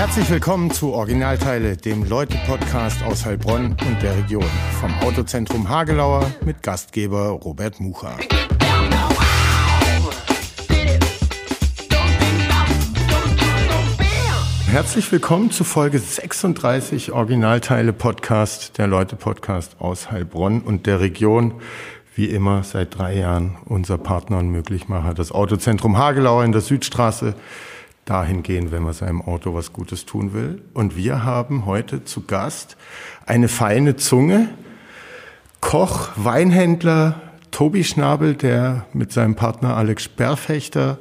Herzlich willkommen zu Originalteile, dem Leute-Podcast aus Heilbronn und der Region. Vom Autozentrum Hagelauer mit Gastgeber Robert Mucha. Herzlich willkommen zu Folge 36 Originalteile Podcast, der Leute Podcast aus Heilbronn und der Region. Wie immer seit drei Jahren unser Partner und Möglichmacher, das Autozentrum Hagelauer in der Südstraße. Dahin gehen, wenn man seinem Auto was Gutes tun will. Und wir haben heute zu Gast eine feine Zunge, Koch, Weinhändler Tobi Schnabel, der mit seinem Partner Alex Sperrfechter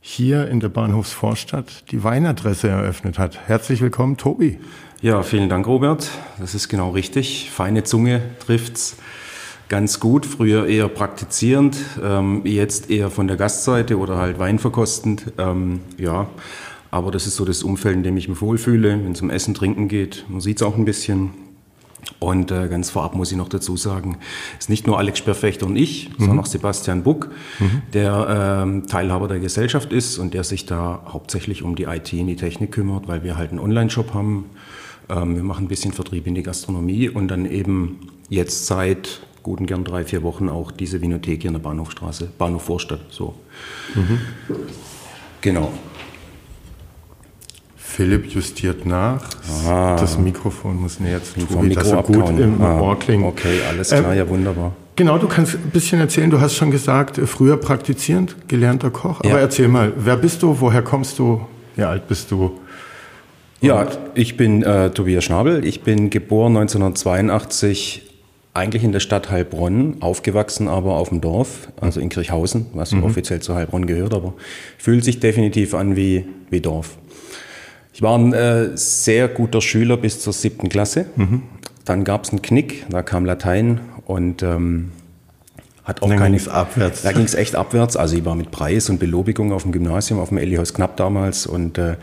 hier in der Bahnhofsvorstadt die Weinadresse eröffnet hat. Herzlich willkommen, Tobi. Ja, vielen Dank, Robert. Das ist genau richtig. Feine Zunge trifft's ganz gut. Früher eher praktizierend, ähm, jetzt eher von der Gastseite oder halt weinverkostend. Ähm, ja, aber das ist so das Umfeld, in dem ich mich wohlfühle, wenn es um Essen, Trinken geht. Man sieht es auch ein bisschen. Und äh, ganz vorab muss ich noch dazu sagen, es ist nicht nur Alex Sperrfechter und ich, mhm. sondern auch Sebastian Buck, mhm. der ähm, Teilhaber der Gesellschaft ist und der sich da hauptsächlich um die IT und die Technik kümmert, weil wir halt einen Online-Shop haben. Ähm, wir machen ein bisschen Vertrieb in die Gastronomie und dann eben jetzt seit guten gern drei, vier Wochen auch diese Vinothek hier in der Bahnhofstraße, Bahnhof Vorstadt. So. Mhm. Genau. Philipp justiert nach. Ah. Das Mikrofon muss näher zu Tobi, Mikro dass er gut im ah. Ohr klingt. Okay, alles klar, ähm, ja wunderbar. Genau, du kannst ein bisschen erzählen. Du hast schon gesagt, äh, früher praktizierend, gelernter Koch. Aber ja. erzähl mal, wer bist du, woher kommst du, wie alt bist du? Ja, ich bin äh, Tobias Schnabel. Ich bin geboren 1982 eigentlich in der Stadt Heilbronn, aufgewachsen aber auf dem Dorf, also in Kirchhausen, was mhm. offiziell zu Heilbronn gehört, aber fühlt sich definitiv an wie, wie Dorf. Ich war ein äh, sehr guter Schüler bis zur siebten Klasse. Mhm. Dann gab es einen Knick, da kam Latein und ähm, hat auch keine. Ging's abwärts. Da ging es echt abwärts. Also ich war mit Preis und Belobigung auf dem Gymnasium, auf dem Ellihaus Knapp damals und äh,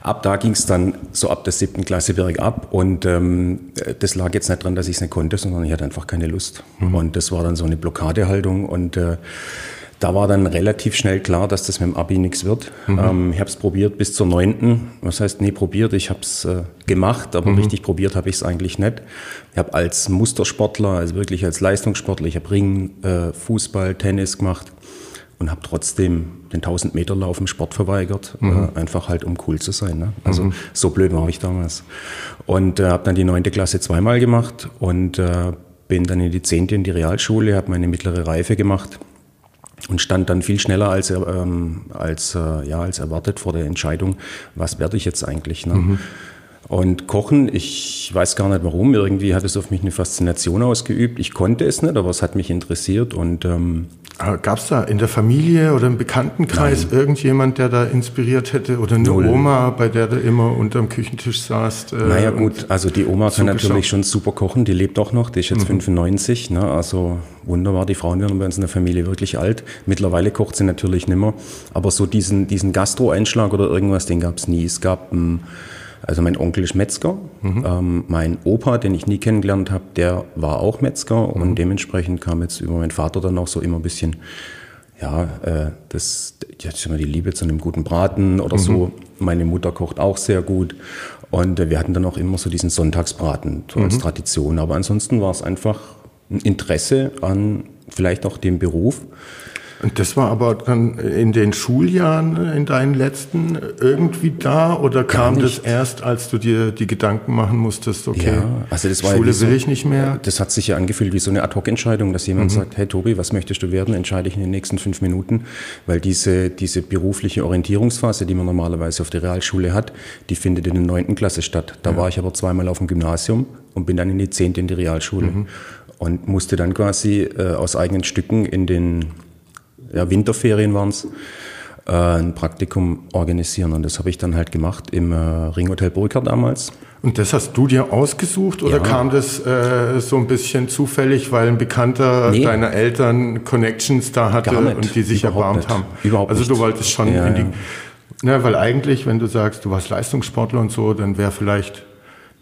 ab da ging es dann so ab der siebten Klasse bergab und ähm, das lag jetzt nicht dran, dass ich es nicht konnte, sondern ich hatte einfach keine Lust. Mhm. Und das war dann so eine Blockadehaltung und äh, da war dann relativ schnell klar, dass das mit dem Abi nichts wird. Mhm. Ähm, ich habe es probiert bis zur neunten. Was heißt, nee, probiert, ich habe es äh, gemacht, aber mhm. richtig probiert habe ich es eigentlich nicht. Ich habe als Mustersportler, also wirklich als Leistungssportler, ich habe Ring, äh, Fußball, Tennis gemacht und habe trotzdem den 1000 Meter Lauf im Sport verweigert, mhm. äh, einfach halt um cool zu sein. Ne? Also mhm. so blöd war ich damals. Und äh, habe dann die neunte Klasse zweimal gemacht und äh, bin dann in die zehnte in die Realschule, habe meine mittlere Reife gemacht und stand dann viel schneller als, ähm, als, äh, ja, als erwartet vor der Entscheidung, was werde ich jetzt eigentlich. Ne? Mhm. Und Kochen, ich weiß gar nicht warum, irgendwie hat es auf mich eine Faszination ausgeübt. Ich konnte es nicht, aber es hat mich interessiert und ähm, Gab es da in der Familie oder im Bekanntenkreis Nein. irgendjemand, der da inspiriert hätte oder eine Null. Oma, bei der du immer unterm Küchentisch saßt? Äh, naja gut, also die Oma kann natürlich schon super kochen, die lebt auch noch, die ist jetzt mhm. 95, ne? also wunderbar, die Frauen werden bei uns in der Familie wirklich alt. Mittlerweile kocht sie natürlich nimmer, aber so diesen, diesen Gastro-Einschlag oder irgendwas, den gab es nie. Es gab... Ähm, also mein Onkel ist Metzger, mhm. ähm, mein Opa, den ich nie kennengelernt habe, der war auch Metzger mhm. und dementsprechend kam jetzt über meinen Vater dann auch so immer ein bisschen, ja, äh, das, jetzt immer die Liebe zu einem guten Braten oder mhm. so. Meine Mutter kocht auch sehr gut und äh, wir hatten dann auch immer so diesen Sonntagsbraten so als mhm. Tradition. Aber ansonsten war es einfach ein Interesse an vielleicht auch dem Beruf. Und das war aber dann in den Schuljahren, in deinen letzten, irgendwie da oder kam das erst, als du dir die Gedanken machen musstest, okay, ja, also das war Schule ja will ich nicht mehr? Das hat sich ja angefühlt wie so eine Ad-Hoc-Entscheidung, dass jemand mhm. sagt, hey Tobi, was möchtest du werden, entscheide ich in den nächsten fünf Minuten, weil diese, diese berufliche Orientierungsphase, die man normalerweise auf der Realschule hat, die findet in der neunten Klasse statt. Da ja. war ich aber zweimal auf dem Gymnasium und bin dann in die zehnte in die Realschule. Mhm. Und musste dann quasi äh, aus eigenen Stücken in den ja, Winterferien waren es, äh, ein Praktikum organisieren. Und das habe ich dann halt gemacht im äh, Ringhotel Burkhardt damals. Und das hast du dir ausgesucht oder ja. kam das äh, so ein bisschen zufällig, weil ein Bekannter nee. deiner Eltern Connections da hatte und die sich Überhaupt erbarmt nicht. haben? Überhaupt also du wolltest schon ja, in die... Ja. Ne, weil eigentlich, wenn du sagst, du warst Leistungssportler und so, dann wäre vielleicht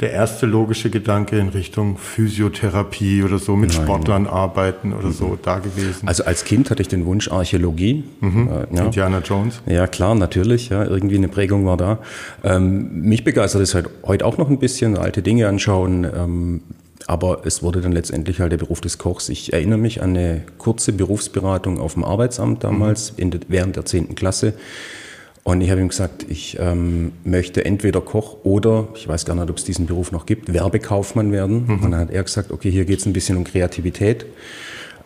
der erste logische Gedanke in Richtung Physiotherapie oder so, mit Nein. Sportlern arbeiten oder mhm. so da gewesen? Also als Kind hatte ich den Wunsch Archäologie. Mhm. Äh, ja. Indiana Jones. Ja, klar, natürlich. Ja, irgendwie eine Prägung war da. Ähm, mich begeistert es halt heute auch noch ein bisschen, alte Dinge anschauen. Ähm, aber es wurde dann letztendlich halt der Beruf des Kochs. Ich erinnere mich an eine kurze Berufsberatung auf dem Arbeitsamt damals, mhm. der, während der 10. Klasse. Und ich habe ihm gesagt, ich ähm, möchte entweder Koch oder, ich weiß gar nicht, ob es diesen Beruf noch gibt, Werbekaufmann werden. Mhm. Und dann hat er gesagt, okay, hier geht es ein bisschen um Kreativität.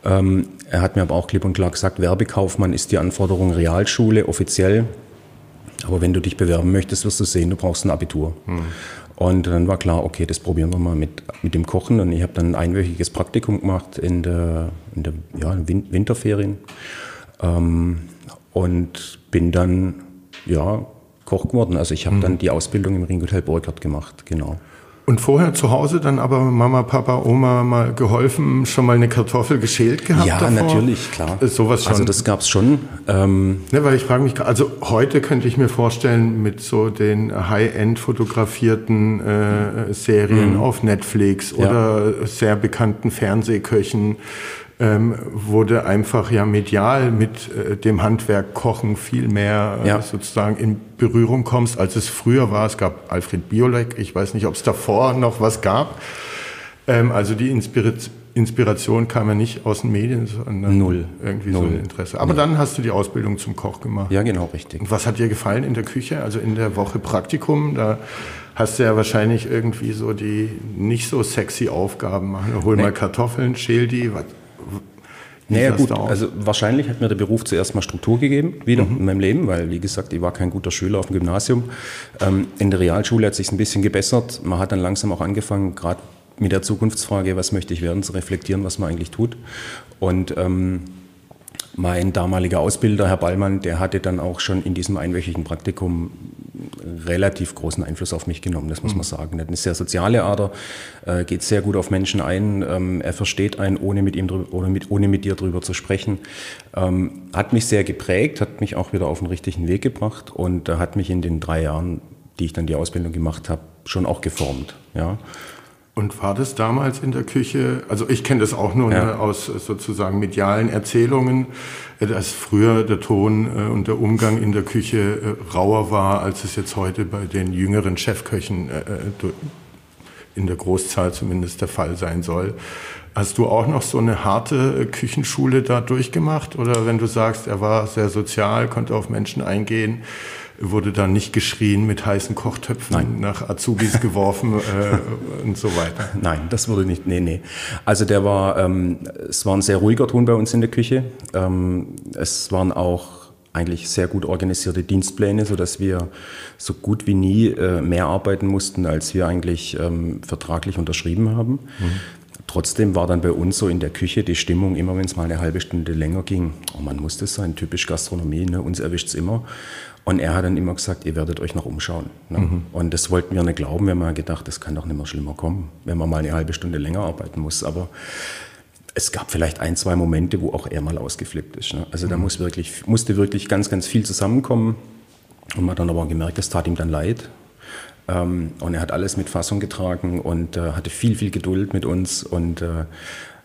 Ähm, er hat mir aber auch klipp und klar gesagt, Werbekaufmann ist die Anforderung Realschule offiziell. Aber wenn du dich bewerben möchtest, wirst du sehen, du brauchst ein Abitur. Mhm. Und dann war klar, okay, das probieren wir mal mit, mit dem Kochen. Und ich habe dann ein einwöchiges Praktikum gemacht in der, in der ja, Winterferien. Ähm, und bin dann ja, Koch geworden. Also ich habe mhm. dann die Ausbildung im Ringhotel Burkhardt gemacht, genau. Und vorher zu Hause dann aber Mama, Papa, Oma mal geholfen, schon mal eine Kartoffel geschält gehabt? Ja, davor? natürlich, klar. Ist sowas schon. Also das gab es schon. Ähm ne, weil ich frage mich, also heute könnte ich mir vorstellen, mit so den High-End fotografierten äh, Serien mhm. auf Netflix oder ja. sehr bekannten Fernsehköchen, ähm, wurde einfach ja medial mit äh, dem Handwerk Kochen viel mehr äh, ja. sozusagen in Berührung kommst, als es früher war. Es gab Alfred Biolek, ich weiß nicht, ob es davor noch was gab. Ähm, also die Inspiration Inspiration kam ja nicht aus den Medien, sondern Null. irgendwie Null. so ein Interesse. Aber Null. dann hast du die Ausbildung zum Koch gemacht. Ja, genau, richtig. Und was hat dir gefallen in der Küche? Also in der Woche Praktikum, da hast du ja wahrscheinlich irgendwie so die nicht so sexy Aufgaben machen. Hol nee. mal Kartoffeln, schäl die. Was, naja gut, also wahrscheinlich hat mir der Beruf zuerst mal Struktur gegeben, wieder mhm. in meinem Leben, weil wie gesagt, ich war kein guter Schüler auf dem Gymnasium. Ähm, in der Realschule hat sich ein bisschen gebessert. Man hat dann langsam auch angefangen, gerade mit der Zukunftsfrage, was möchte ich werden, zu reflektieren, was man eigentlich tut. Und ähm, mein damaliger Ausbilder, Herr Ballmann, der hatte dann auch schon in diesem einwöchigen Praktikum relativ großen Einfluss auf mich genommen, das muss man mhm. sagen. Er hat eine sehr soziale Ader, äh, geht sehr gut auf Menschen ein, ähm, er versteht einen, ohne mit ihm drüber, oder mit, ohne mit dir drüber zu sprechen. Ähm, hat mich sehr geprägt, hat mich auch wieder auf den richtigen Weg gebracht und äh, hat mich in den drei Jahren, die ich dann die Ausbildung gemacht habe, schon auch geformt. Ja. Und war das damals in der Küche, also ich kenne das auch nur ja. ne, aus sozusagen medialen Erzählungen, äh, dass früher der Ton äh, und der Umgang in der Küche äh, rauer war, als es jetzt heute bei den jüngeren Chefköchen in der Großzahl zumindest der Fall sein soll. Hast du auch noch so eine harte Küchenschule da durchgemacht? Oder wenn du sagst, er war sehr sozial, konnte auf Menschen eingehen, wurde dann nicht geschrien, mit heißen Kochtöpfen Nein. nach Azubis geworfen äh, und so weiter. Nein, das wurde nicht, nee, nee. Also der war, ähm, es war ein sehr ruhiger Ton bei uns in der Küche. Ähm, es waren auch eigentlich sehr gut organisierte Dienstpläne, sodass wir so gut wie nie äh, mehr arbeiten mussten, als wir eigentlich ähm, vertraglich unterschrieben haben. Mhm. Trotzdem war dann bei uns so in der Küche die Stimmung, immer wenn es mal eine halbe Stunde länger ging, oh man muss das sein, typisch Gastronomie, ne? uns erwischt es immer. Und er hat dann immer gesagt, ihr werdet euch noch umschauen. Ne? Mhm. Und das wollten wir nicht glauben. Wir haben mal gedacht, das kann doch nicht mehr schlimmer kommen, wenn man mal eine halbe Stunde länger arbeiten muss. Aber es gab vielleicht ein, zwei Momente, wo auch er mal ausgeflippt ist. Ne? Also mhm. da muss wirklich, musste wirklich ganz, ganz viel zusammenkommen. Und man hat dann aber gemerkt, es tat ihm dann leid. Ähm, und er hat alles mit Fassung getragen und äh, hatte viel, viel Geduld mit uns. Und äh,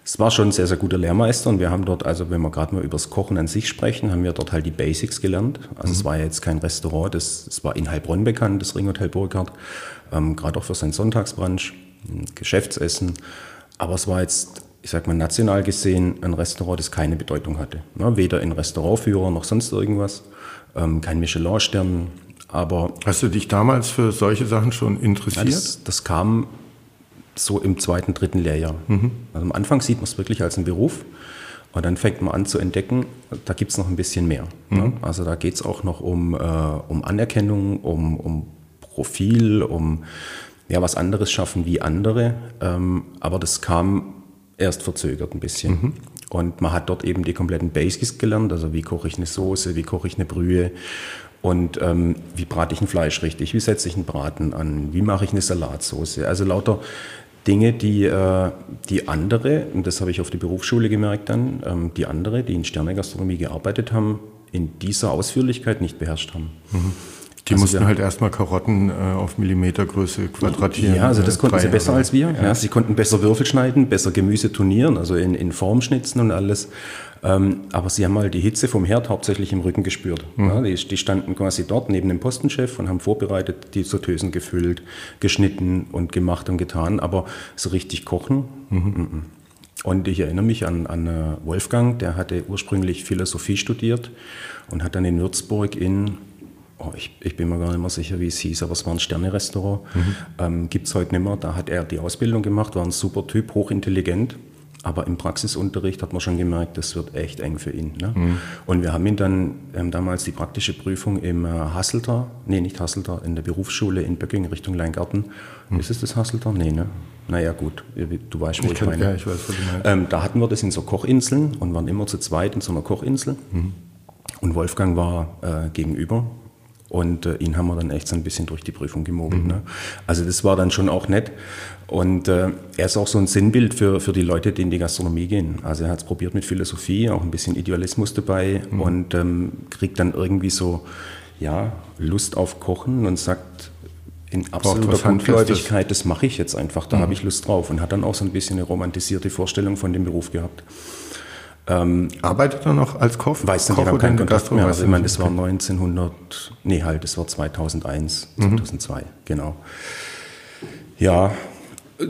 es war schon ein sehr, sehr guter Lehrmeister und wir haben dort, also wenn wir gerade mal über das Kochen an sich sprechen, haben wir dort halt die Basics gelernt. Also mhm. es war ja jetzt kein Restaurant, das, es war in Heilbronn bekannt, das Ringhotel Burkhardt, ähm, gerade auch für sein Sonntagsbrunch, Geschäftsessen. Aber es war jetzt, ich sag mal national gesehen, ein Restaurant, das keine Bedeutung hatte. Ne? Weder in Restaurantführer noch sonst irgendwas, ähm, kein Michelin-Stern, aber... Hast du dich damals für solche Sachen schon interessiert? Ja, das, das kam so im zweiten, dritten Lehrjahr. Mhm. Also am Anfang sieht man es wirklich als einen Beruf. Und dann fängt man an zu entdecken, da gibt es noch ein bisschen mehr. Mhm. Ne? Also da geht es auch noch um, äh, um Anerkennung, um, um Profil, um ja, was anderes schaffen wie andere. Ähm, aber das kam erst verzögert ein bisschen. Mhm. Und man hat dort eben die kompletten Basics gelernt, also wie koche ich eine Soße, wie koche ich eine Brühe und ähm, wie brate ich ein Fleisch richtig, wie setze ich einen Braten an, wie mache ich eine Salatsauce. Also lauter Dinge, die, äh, die andere, und das habe ich auf die Berufsschule gemerkt dann, ähm, die andere, die in Sternegastronomie gearbeitet haben, in dieser Ausführlichkeit nicht beherrscht haben. Mhm. Die also mussten halt erstmal Karotten äh, auf Millimetergröße quadratieren. Ja, also das äh, konnten sie besser als wir. Ja. ja. sie konnten besser Würfel schneiden, besser Gemüse turnieren, also in, in Form schnitzen und alles. Ähm, aber sie haben halt die Hitze vom Herd hauptsächlich im Rücken gespürt. Mhm. Ja, die, die, standen quasi dort neben dem Postenchef und haben vorbereitet, die Sortösen gefüllt, geschnitten und gemacht und getan. Aber so richtig kochen, mhm. Und ich erinnere mich an, an äh, Wolfgang, der hatte ursprünglich Philosophie studiert und hat dann in Würzburg in oh, ich, ich, bin mir gar nicht mehr sicher, wie es hieß, aber es war ein Sterne-Restaurant. Mhm. Ähm, Gibt es heute nicht mehr. Da hat er die Ausbildung gemacht, war ein super Typ, hochintelligent. Aber im Praxisunterricht hat man schon gemerkt, das wird echt eng für ihn. Ne? Mhm. Und wir haben ihn dann ähm, damals die praktische Prüfung im äh, Hasselter, nee, nicht Hasselter, in der Berufsschule in Böcking Richtung Leingarten. Mhm. Ist es das Hasselter? Nee, ne? Naja, gut, du weißt, wo ich, ich meine. Ja, ich weiß, was du meinst. Ähm, da hatten wir das in so Kochinseln und waren immer zu zweit in so einer Kochinsel. Mhm. Und Wolfgang war äh, gegenüber und äh, ihn haben wir dann echt so ein bisschen durch die Prüfung gemogelt. Mhm. Ne? Also das war dann schon auch nett. Und äh, er ist auch so ein Sinnbild für, für die Leute, die in die Gastronomie gehen. Also er hat es probiert mit Philosophie, auch ein bisschen Idealismus dabei mhm. und ähm, kriegt dann irgendwie so ja, Lust auf Kochen und sagt in absoluter Gutgläubigkeit, das mache ich jetzt einfach, da mhm. habe ich Lust drauf. Und hat dann auch so ein bisschen eine romantisierte Vorstellung von dem Beruf gehabt. Ähm, Arbeitet er noch als Koch? Weiß nicht, ich habe keinen Kontakt mehr. Also ich meine, das war 1900, nee halt, das war 2001, mhm. 2002, genau. Ja,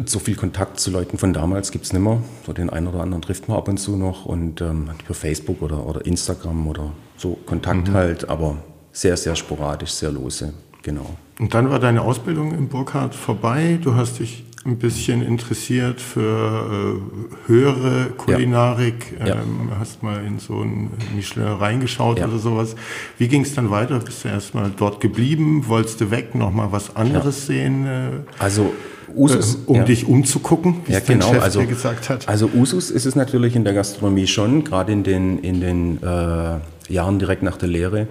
so viel Kontakt zu Leuten von damals gibt es nicht mehr. So den einen oder anderen trifft man ab und zu noch und ähm, über Facebook oder, oder Instagram oder so Kontakt mhm. halt, aber sehr, sehr sporadisch, sehr lose, genau. Und dann war deine Ausbildung in Burkhardt vorbei. Du hast dich ein bisschen interessiert für äh, höhere Kulinarik. Ja. Ähm, hast mal in so ein Michelin reingeschaut ja. oder sowas. Wie ging es dann weiter? Bist du erstmal dort geblieben? Wolltest du weg, nochmal was anderes sehen? Äh, also Usus, äh, um ja. dich umzugucken, wie ja, es genau. Chef also, dir gesagt hat. Also Usus ist es natürlich in der Gastronomie schon, gerade in den, in den äh, Jahren direkt nach der Lehre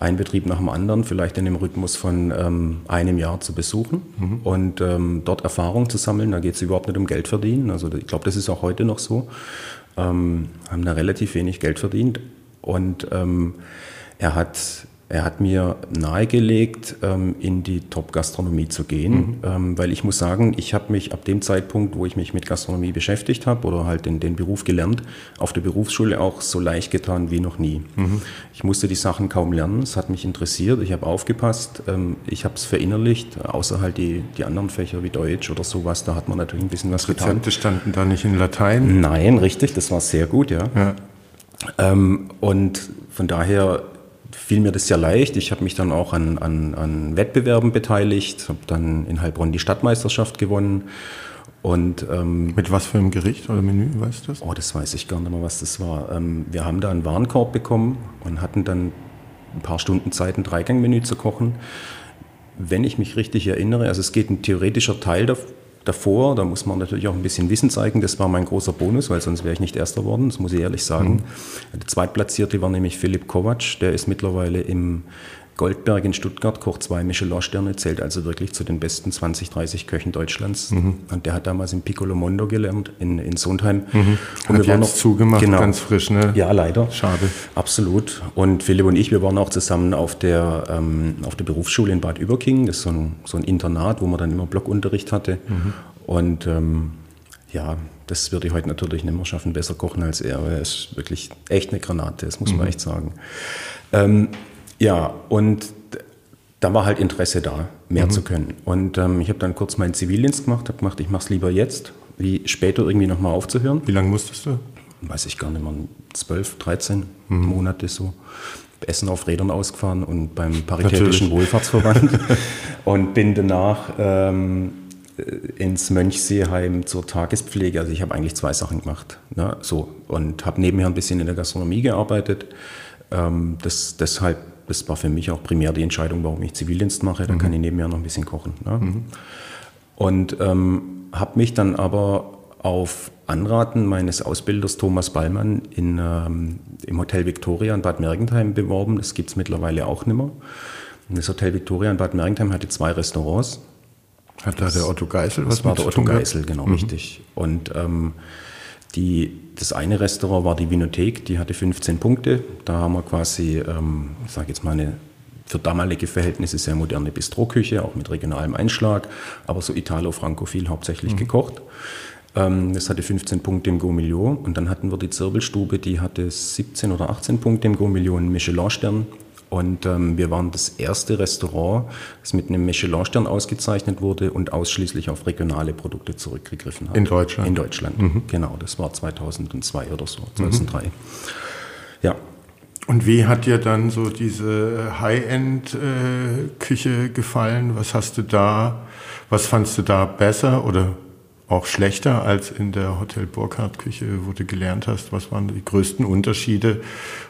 ein Betrieb nach dem anderen, vielleicht in dem Rhythmus von ähm, einem Jahr zu besuchen mhm. und ähm, dort Erfahrung zu sammeln. Da geht es überhaupt nicht um Geld verdienen. Also ich glaube, das ist auch heute noch so. Ähm, haben da relativ wenig Geld verdient und ähm, er hat er hat mir nahegelegt, ähm, in die Top-Gastronomie zu gehen, mhm. Ähm, weil ich muss sagen, ich habe mich ab dem Zeitpunkt, wo ich mich mit Gastronomie beschäftigt habe oder halt den, den Beruf gelernt, auf der Berufsschule auch so leicht getan wie noch nie. Mhm. Ich musste die Sachen kaum lernen, es hat mich interessiert, ich habe aufgepasst, ähm, ich habe es verinnerlicht, außer halt die, die anderen Fächer wie Deutsch oder sowas, da hat man natürlich ein bisschen was Rezepte getan. Rezepte standen da nicht in Latein? Nein, richtig, das war sehr gut, ja. ja. Und von daher fiel mir das sehr leicht. Ich habe mich dann auch an, an, an Wettbewerben beteiligt, habe dann in Heilbronn die Stadtmeisterschaft gewonnen. Und, ähm, Mit was für einem Gericht oder Menü, weißt du das? Oh, das weiß ich gar nicht mehr, was das war. Ähm, wir haben da einen Warenkorb bekommen und hatten dann ein paar Stunden Zeit, ein Dreigangmenü zu kochen. Wenn ich mich richtig erinnere, also es geht ein theoretischer Teil davor. Da muss man natürlich auch ein bisschen Wissen zeigen. Das war mein großer Bonus, weil sonst wäre ich nicht Erster worden, das muss ich ehrlich sagen. Mhm. Der Zweitplatzierte war nämlich Philipp Kovac, der ist mittlerweile im Goldberg in Stuttgart, Koch zwei Michelin-Sterne, zählt also wirklich zu den besten 20, 30 Köchen Deutschlands. Mhm. Und der hat damals in Piccolo Mondo gelernt, in, in Sondheim. Mhm. Und hat wir waren noch zugemacht, genau, ganz frisch, ne? Ja, leider. Schade. Absolut. Und Philipp und ich, wir waren auch zusammen auf der, ähm, auf der Berufsschule in Bad Überking. Das ist so ein, so ein Internat, wo man dann immer Blockunterricht hatte. Mhm. Und ähm, ja, das würde ich heute natürlich nicht mehr schaffen, besser kochen als er. Er ist wirklich echt eine Granate, das muss man mhm. echt sagen. Ähm, ja, und da war halt Interesse da, mehr mhm. zu können. Und ähm, ich habe dann kurz meinen Zivildienst gemacht, habe gemacht, ich mache es lieber jetzt, wie später irgendwie nochmal aufzuhören. Wie lange musstest du? Weiß ich gar nicht mehr, 12, 13 mhm. Monate so. Essen auf Rädern ausgefahren und beim Paritätischen Natürlich. Wohlfahrtsverband und bin danach ähm, ins Mönchseeheim zur Tagespflege. Also ich habe eigentlich zwei Sachen gemacht. Ne? So, und habe nebenher ein bisschen in der Gastronomie gearbeitet. Ähm, das, deshalb das war für mich auch primär die Entscheidung, warum ich Zivildienst mache. Da mhm. kann ich nebenher noch ein bisschen kochen. Ne? Mhm. Und ähm, habe mich dann aber auf Anraten meines Ausbilders Thomas Ballmann in, ähm, im Hotel Victoria in Bad Mergentheim beworben. Das gibt es mittlerweile auch nicht mehr. Und das Hotel Victoria in Bad Mergentheim hatte zwei Restaurants. Hat da der Otto Geisel was Das war der Otto Geisel, genau, mhm. richtig. Und ähm, die, das eine Restaurant war die Vinothek, die hatte 15 Punkte. Da haben wir quasi, ähm, ich sage jetzt mal, eine für damalige Verhältnisse sehr moderne Bistroküche, auch mit regionalem Einschlag, aber so Italo-Frankophil hauptsächlich mhm. gekocht. Ähm, das hatte 15 Punkte im Go-Millau und dann hatten wir die Zirbelstube, die hatte 17 oder 18 Punkte im Go-Millau, einen Michelin-Stern. Und ähm, wir waren das erste Restaurant, das mit einem Michelin-Stern ausgezeichnet wurde und ausschließlich auf regionale Produkte zurückgegriffen hat. In Deutschland? In Deutschland, mhm. genau. Das war 2002 oder so, 2003. Mhm. Ja, und wie hat dir dann so diese High-End-Küche äh, gefallen? Was hast du da, was fandst du da besser oder auch schlechter als in der Hotel Burkhardt Küche, wo du gelernt hast? Was waren die größten Unterschiede?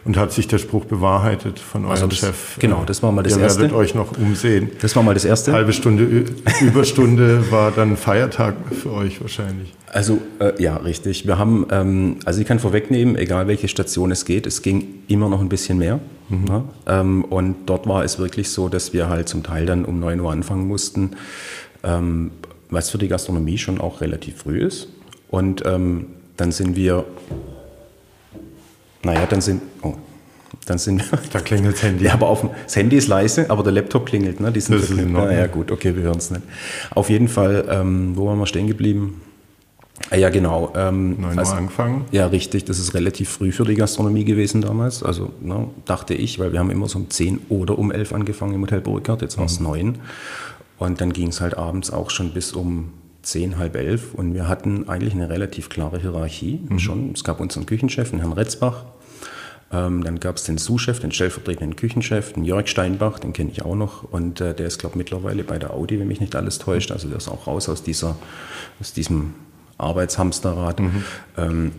Und hat sich der Spruch bewahrheitet von eurem also das, Chef? Genau, das war mal das Ihr Erste. Ihr werdet euch noch umsehen. Das war mal das Erste. Halbe Stunde Überstunde war dann Feiertag für euch wahrscheinlich. Also äh, ja, richtig. Wir haben, ähm, also ich kann vorwegnehmen, egal welche Station es geht, es ging immer noch ein bisschen mehr. Mhm. Ja? Ähm, und dort war es wirklich so, dass wir halt zum Teil dann um 9 Uhr anfangen mussten. Ähm, was für die Gastronomie schon auch relativ früh ist. Und ähm, dann sind wir, naja, dann sind, oh, dann sind wir. Da klingelt das Handy. Ja, aber auf, das Handy ist leise, aber der Laptop klingelt. Ne? Die sind das ist in Ja, gut, okay, wir hören es nicht. Auf jeden Fall, ähm, wo waren wir stehen geblieben? Ah, ja, genau. Ähm, 9 Uhr also, angefangen? Ja, richtig. Das ist relativ früh für die Gastronomie gewesen damals. Also ne, dachte ich, weil wir haben immer so um 10 oder um 11 angefangen im Hotel Burkhardt. Jetzt war es mhm. 9. Und dann ging es halt abends auch schon bis um zehn, halb elf. Und wir hatten eigentlich eine relativ klare Hierarchie. Mhm. Schon, es gab unseren Küchenchef, den Herrn Retzbach. Ähm, dann gab es den Sous-Chef, den stellvertretenden Küchenchef, den Jörg Steinbach, den kenne ich auch noch. Und äh, der ist, glaube ich, mittlerweile bei der Audi, wenn mich nicht alles täuscht. Also der ist auch raus aus, dieser, aus diesem Arbeitshamsterrad. Mhm. Ähm,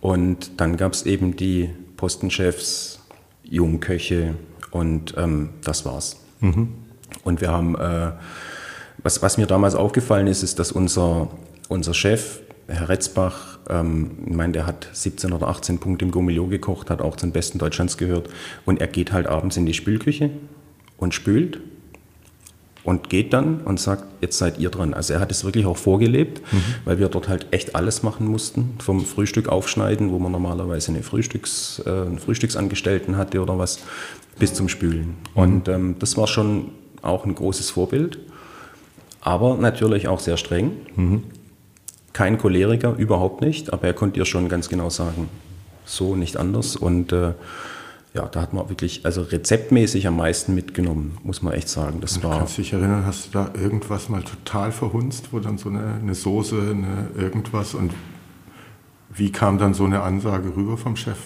und dann gab es eben die Postenchefs, Jungköche und ähm, das war's. Mhm. Und wir haben, äh, was, was mir damals aufgefallen ist, ist, dass unser, unser Chef, Herr Retzbach, ähm, ich meine, der hat 17 oder 18 Punkte im Gourmillot gekocht, hat auch zum Besten Deutschlands gehört. Und er geht halt abends in die Spülküche und spült und geht dann und sagt, jetzt seid ihr dran. Also er hat es wirklich auch vorgelebt, mhm. weil wir dort halt echt alles machen mussten, vom Frühstück aufschneiden, wo man normalerweise eine Frühstücks, äh, einen Frühstücksangestellten hatte oder was, bis zum Spülen. Mhm. Und ähm, das war schon auch ein großes Vorbild, aber natürlich auch sehr streng. Mhm. Kein Choleriker, überhaupt nicht, aber er konnte dir schon ganz genau sagen, so nicht anders. Und äh, ja, da hat man wirklich, also rezeptmäßig am meisten mitgenommen, muss man echt sagen. Das war. Kannst du dich erinnern, hast du da irgendwas mal total verhunzt, wo dann so eine, eine Soße, eine irgendwas und wie kam dann so eine Ansage rüber vom Chef?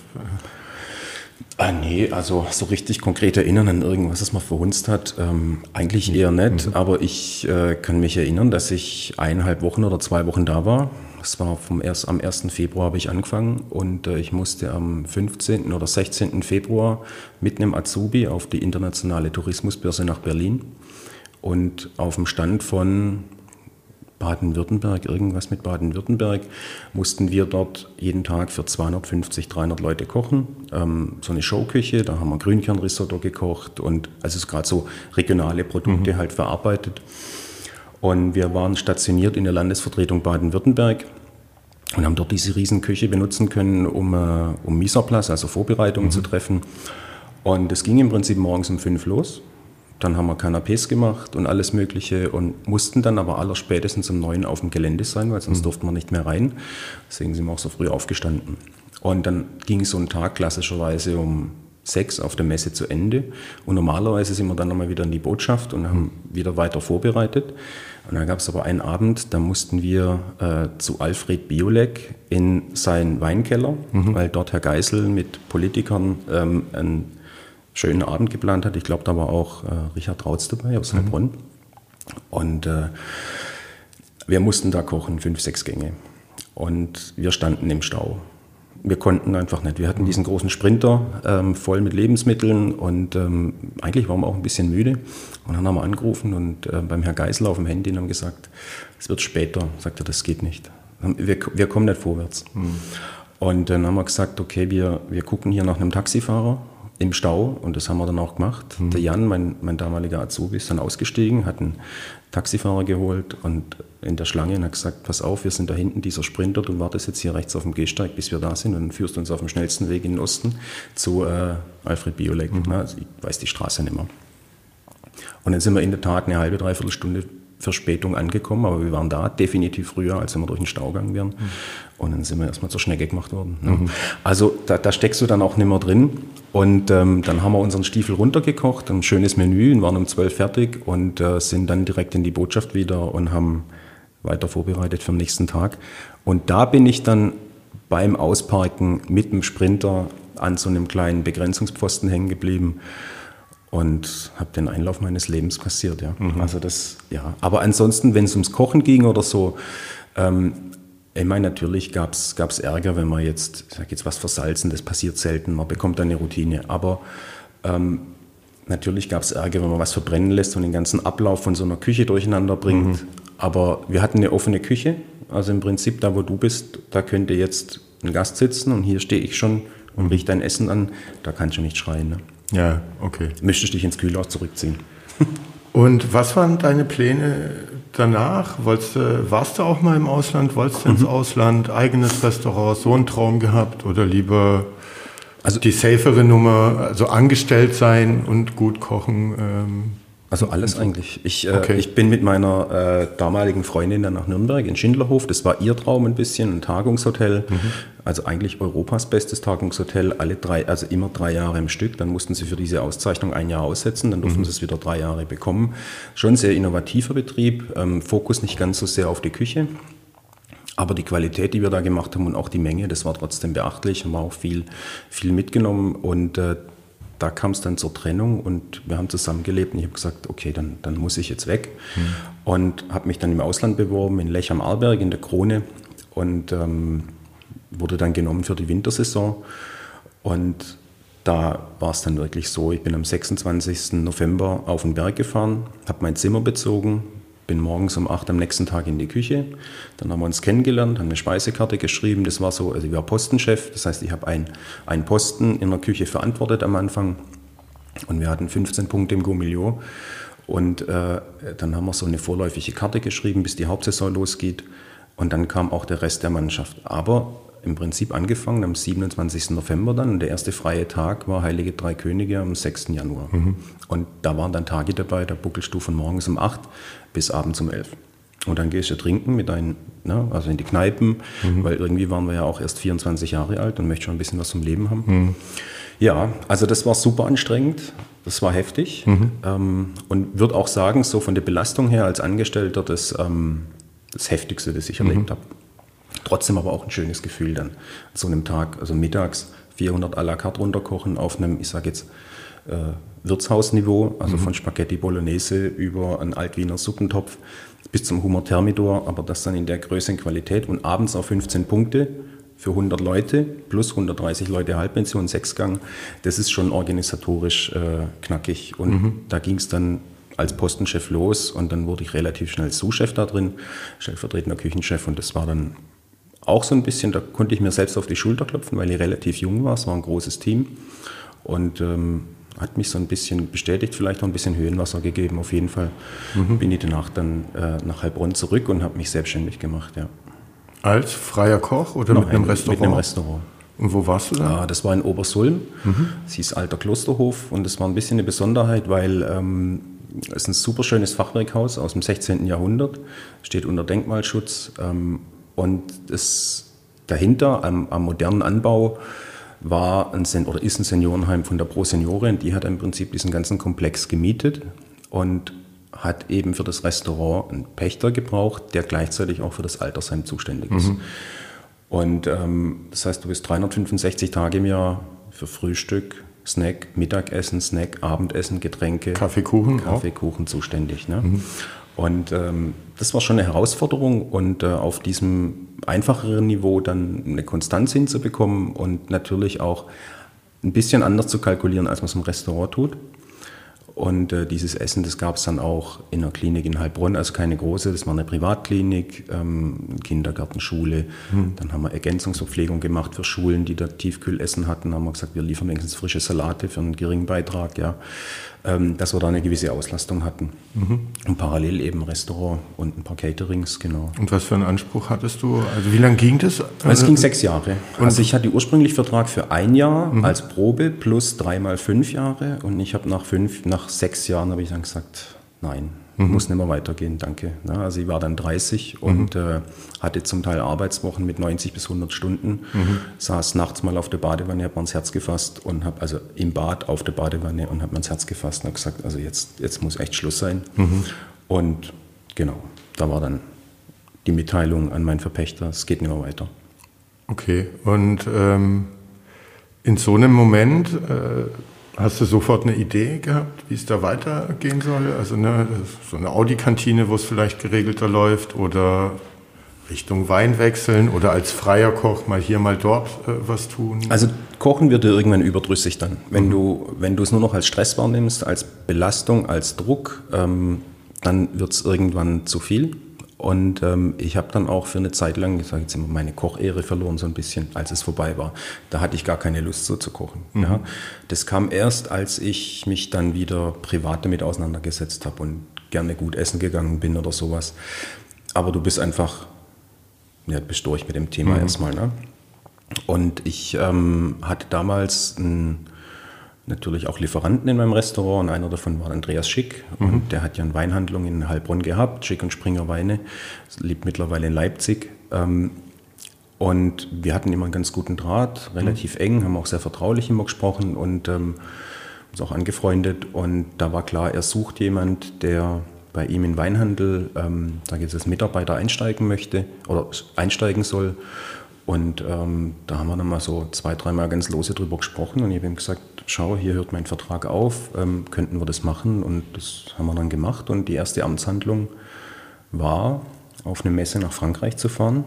Ah, nee, also so richtig konkret erinnern an irgendwas, das man verhunzt hat, ähm, eigentlich eher nicht. Mhm. Aber ich äh, kann mich erinnern, dass ich eineinhalb Wochen oder zwei Wochen da war. Das war vom erst, am 1. Februar habe ich angefangen und äh, ich musste am 15. oder 16. Februar mit einem Azubi auf die internationale Tourismusbörse nach Berlin. Und auf dem Stand von Baden-Württemberg, irgendwas mit Baden-Württemberg, mussten wir dort jeden Tag für 250, 300 Leute kochen. Ähm, so eine Showküche, da haben wir Grünkernrisotto gekocht und also gerade so regionale Produkte mhm. halt verarbeitet. Und wir waren stationiert in der Landesvertretung Baden-Württemberg und haben dort diese Riesenküche benutzen können, um, äh, um Misoplas, also Vorbereitungen mhm. zu treffen. Und es ging im Prinzip morgens um fünf los. Dann haben wir Canapés gemacht und alles Mögliche und mussten dann aber aller spätestens um neun auf dem Gelände sein, weil sonst mhm. durften wir nicht mehr rein. Deswegen sind wir auch so früh aufgestanden. Und dann ging so ein Tag klassischerweise um sechs auf der Messe zu Ende. Und normalerweise sind wir dann nochmal wieder in die Botschaft und haben mhm. wieder weiter vorbereitet. Und dann gab es aber einen Abend, da mussten wir äh, zu Alfred Biolek in seinen Weinkeller, mhm. weil dort Herr Geisel mit Politikern ähm, ein schönen Abend geplant hat. Ich glaube, da war auch äh, Richard Trautz dabei aus mhm. Heilbronn. Und äh, wir mussten da kochen, fünf, sechs Gänge. Und wir standen im Stau. Wir konnten einfach nicht. Wir hatten diesen großen Sprinter ähm, voll mit Lebensmitteln und ähm, eigentlich waren wir auch ein bisschen müde. Und dann haben wir angerufen und äh, beim Herrn Geisel auf dem Handy und haben gesagt, es wird später. Sagt er, das geht nicht. Wir, wir kommen nicht vorwärts. Mhm. Und dann haben wir gesagt, okay, wir, wir gucken hier nach einem Taxifahrer im Stau und das haben wir dann auch gemacht. Mhm. Der Jan, mein, mein damaliger Azubi, ist dann ausgestiegen, hat einen Taxifahrer geholt und in der Schlange und hat gesagt, pass auf, wir sind da hinten dieser Sprinter, du wartest jetzt hier rechts auf dem Gehsteig, bis wir da sind und führst uns auf dem schnellsten Weg in den Osten zu äh, Alfred Biolek. Mhm. Also ich weiß die Straße nicht mehr. Und dann sind wir in der Tat eine halbe, dreiviertel Stunde Verspätung angekommen, aber wir waren da definitiv früher, als wenn wir durch den Stau gegangen wären. Mhm. Und dann sind wir erstmal zur Schnecke gemacht worden. Ne? Mhm. Also da, da, steckst du dann auch nicht mehr drin. Und ähm, dann haben wir unseren Stiefel runtergekocht, ein schönes Menü, und waren um zwölf fertig und äh, sind dann direkt in die Botschaft wieder und haben weiter vorbereitet für den nächsten Tag. Und da bin ich dann beim Ausparken mit dem Sprinter an so einem kleinen Begrenzungspfosten hängen geblieben und habe den Einlauf meines Lebens passiert. Ja. Mhm. Also das, ja. Aber ansonsten, wenn es ums Kochen ging oder so, ähm, ich meine, natürlich gab es Ärger, wenn man jetzt, ich sag jetzt was versalzen, das passiert selten, man bekommt eine Routine. Aber ähm, natürlich gab es Ärger, wenn man was verbrennen lässt und den ganzen Ablauf von so einer Küche durcheinander bringt. Mhm. Aber wir hatten eine offene Küche, also im Prinzip da, wo du bist, da könnte jetzt ein Gast sitzen und hier stehe ich schon und rieche dein Essen an, da kannst du nicht schreien. Ne? Ja, okay. Möchtest dich ins Kühlhaus zurückziehen. Und was waren deine Pläne danach? Wolltest du, warst du auch mal im Ausland? Wolltest du ins mhm. Ausland? Eigenes Restaurant? So einen Traum gehabt? Oder lieber also die safere Nummer, also angestellt sein und gut kochen? Ähm, also alles eigentlich. Ich, äh, okay. ich bin mit meiner äh, damaligen Freundin dann nach Nürnberg in Schindlerhof. Das war ihr Traum ein bisschen, ein Tagungshotel. Mhm. Also eigentlich Europas bestes Tagungshotel, alle drei, also immer drei Jahre im Stück. Dann mussten sie für diese Auszeichnung ein Jahr aussetzen, dann durften mhm. sie es wieder drei Jahre bekommen. Schon sehr innovativer Betrieb, ähm, Fokus nicht ganz so sehr auf die Küche. Aber die Qualität, die wir da gemacht haben und auch die Menge, das war trotzdem beachtlich, haben wir auch viel, viel mitgenommen und äh, da kam es dann zur Trennung und wir haben zusammengelebt und ich habe gesagt, okay, dann, dann muss ich jetzt weg. Mhm. Und habe mich dann im Ausland beworben, in Lech am Arlberg, in der Krone und ähm, wurde dann genommen für die Wintersaison. Und da war es dann wirklich so, ich bin am 26. November auf den Berg gefahren, habe mein Zimmer bezogen, bin morgens um 8 am nächsten Tag in die Küche. Dann haben wir uns kennengelernt, haben eine Speisekarte geschrieben. Das war so, also ich war Postenchef, das heißt, ich habe einen, einen Posten in der Küche verantwortet am Anfang. Und wir hatten 15 Punkte im Gourmillot. Und äh, dann haben wir so eine vorläufige Karte geschrieben, bis die Hauptsaison losgeht. Und dann kam auch der Rest der Mannschaft. Aber im Prinzip angefangen am 27. November dann und der erste freie Tag war Heilige Drei Könige am 6. Januar. Mhm. Und da waren dann Tage dabei, da buckelst du von morgens um 8 bis abends um 11. Und dann gehst du trinken mit deinen, ne, also in die Kneipen, mhm. weil irgendwie waren wir ja auch erst 24 Jahre alt und möchten schon ein bisschen was zum Leben haben. Mhm. Ja, also das war super anstrengend, das war heftig mhm. ähm, und würde auch sagen, so von der Belastung her als Angestellter das, ähm, das Heftigste, das ich erlebt mhm. habe. Trotzdem aber auch ein schönes Gefühl dann, an so einem Tag, also mittags 400 à la carte runterkochen auf einem, ich sage jetzt, Wirtshausniveau, also mhm. von Spaghetti Bolognese über einen Altwiener Suppentopf bis zum Hummer Thermidor, aber das dann in der Größe und Qualität und abends auf 15 Punkte für 100 Leute plus 130 Leute Halbpension, Sechsgang. Das ist schon organisatorisch äh, knackig und mhm. da ging es dann als Postenchef los und dann wurde ich relativ schnell Sous-Chef da drin, stellvertretender Küchenchef und das war dann auch so ein bisschen, da konnte ich mir selbst auf die Schulter klopfen, weil ich relativ jung war. Es war ein großes Team und ähm, hat mich so ein bisschen bestätigt, vielleicht auch ein bisschen Höhenwasser gegeben. Auf jeden Fall mhm. bin ich danach dann äh, nach Heilbronn zurück und habe mich selbstständig gemacht. Ja. Als freier Koch oder Nein, mit einem Restaurant? Mit einem Restaurant. Und wo warst du da? Ah, das war in Obersulm. Mhm. Es hieß Alter Klosterhof und das war ein bisschen eine Besonderheit, weil ähm, es ist ein super schönes Fachwerkhaus aus dem 16. Jahrhundert, steht unter Denkmalschutz ähm, und das dahinter am, am modernen Anbau war ein oder ist ein Seniorenheim von der Pro Seniorin. Die hat im Prinzip diesen ganzen Komplex gemietet und hat eben für das Restaurant einen Pächter gebraucht, der gleichzeitig auch für das Altersheim zuständig ist. Mhm. Und ähm, das heißt, du bist 365 Tage im Jahr für Frühstück, Snack, Mittagessen, Snack, Abendessen, Getränke, Kaffeekuchen, Kaffeekuchen zuständig. Ne? Mhm. Und ähm, das war schon eine Herausforderung und äh, auf diesem einfacheren Niveau dann eine Konstanz hinzubekommen und natürlich auch ein bisschen anders zu kalkulieren, als man es im Restaurant tut. Und äh, dieses Essen, das gab es dann auch in der Klinik in Heilbronn, also keine große, das war eine Privatklinik, ähm, Kindergarten, Schule. Hm. Dann haben wir Ergänzungsverpflegung gemacht für Schulen, die da Tiefkühlessen hatten. Haben wir gesagt, wir liefern wenigstens frische Salate für einen geringen Beitrag. Ja. Ähm, dass wir da eine gewisse Auslastung hatten. Mhm. Und parallel eben Restaurant und ein paar Caterings, genau. Und was für einen Anspruch hattest du? Also wie lange ging das? Es ging sechs Jahre. Und also ich hatte ursprünglich Vertrag für ein Jahr mhm. als Probe plus dreimal fünf Jahre und ich habe nach fünf, nach nach sechs Jahren habe ich dann gesagt, nein, mhm. muss nicht mehr weitergehen, danke. Ja, also ich war dann 30 und mhm. äh, hatte zum Teil Arbeitswochen mit 90 bis 100 Stunden, mhm. saß nachts mal auf der Badewanne, habe mir ins Herz gefasst und habe, also im Bad auf der Badewanne und habe mir ins Herz gefasst und habe gesagt, also jetzt, jetzt muss echt Schluss sein. Mhm. Und genau, da war dann die Mitteilung an meinen Verpächter, es geht nicht mehr weiter. Okay, und ähm, in so einem Moment äh, hast du sofort eine Idee gehabt, wie es da weitergehen soll? Also ne, so eine Audi-Kantine, wo es vielleicht geregelter läuft oder Richtung Wein wechseln oder als freier Koch mal hier, mal dort äh, was tun? Also Kochen wird dir irgendwann überdrüssig dann. Wenn mhm. du wenn du es nur noch als Stress wahrnimmst, als Belastung, als Druck, ähm, dann wird es irgendwann zu viel. Und ähm, ich habe dann auch für eine Zeit lang, ich sage jetzt immer, meine Kochehre verloren so ein bisschen, als es vorbei war. Da hatte ich gar keine Lust so zu kochen. Mhm. Ja. Das kam erst, als ich mich dann wieder privat damit auseinandergesetzt habe und gerne gut essen gegangen bin oder sowas. Aber du bist einfach, ja, bist durch mit dem Thema mhm. erstmal. Ne? Und ich ähm, hatte damals ein natürlich auch Lieferanten in meinem Restaurant und einer davon war Andreas Schick mhm. und der hat ja eine Weinhandlung in Heilbronn gehabt, Schick und Springer Weine, lebt mittlerweile in Leipzig. Ähm, und wir hatten immer einen ganz guten Draht, relativ mhm. eng, haben auch sehr vertraulich immer gesprochen und ähm, uns auch angefreundet. Und da war klar, er sucht jemand, der bei ihm in Weinhandel, ähm, da jetzt als Mitarbeiter einsteigen möchte oder einsteigen soll. Und ähm, da haben wir dann mal so zwei, dreimal ganz lose drüber gesprochen und ich habe ihm gesagt, schau, hier hört mein Vertrag auf, ähm, könnten wir das machen? Und das haben wir dann gemacht. Und die erste Amtshandlung war, auf eine Messe nach Frankreich zu fahren.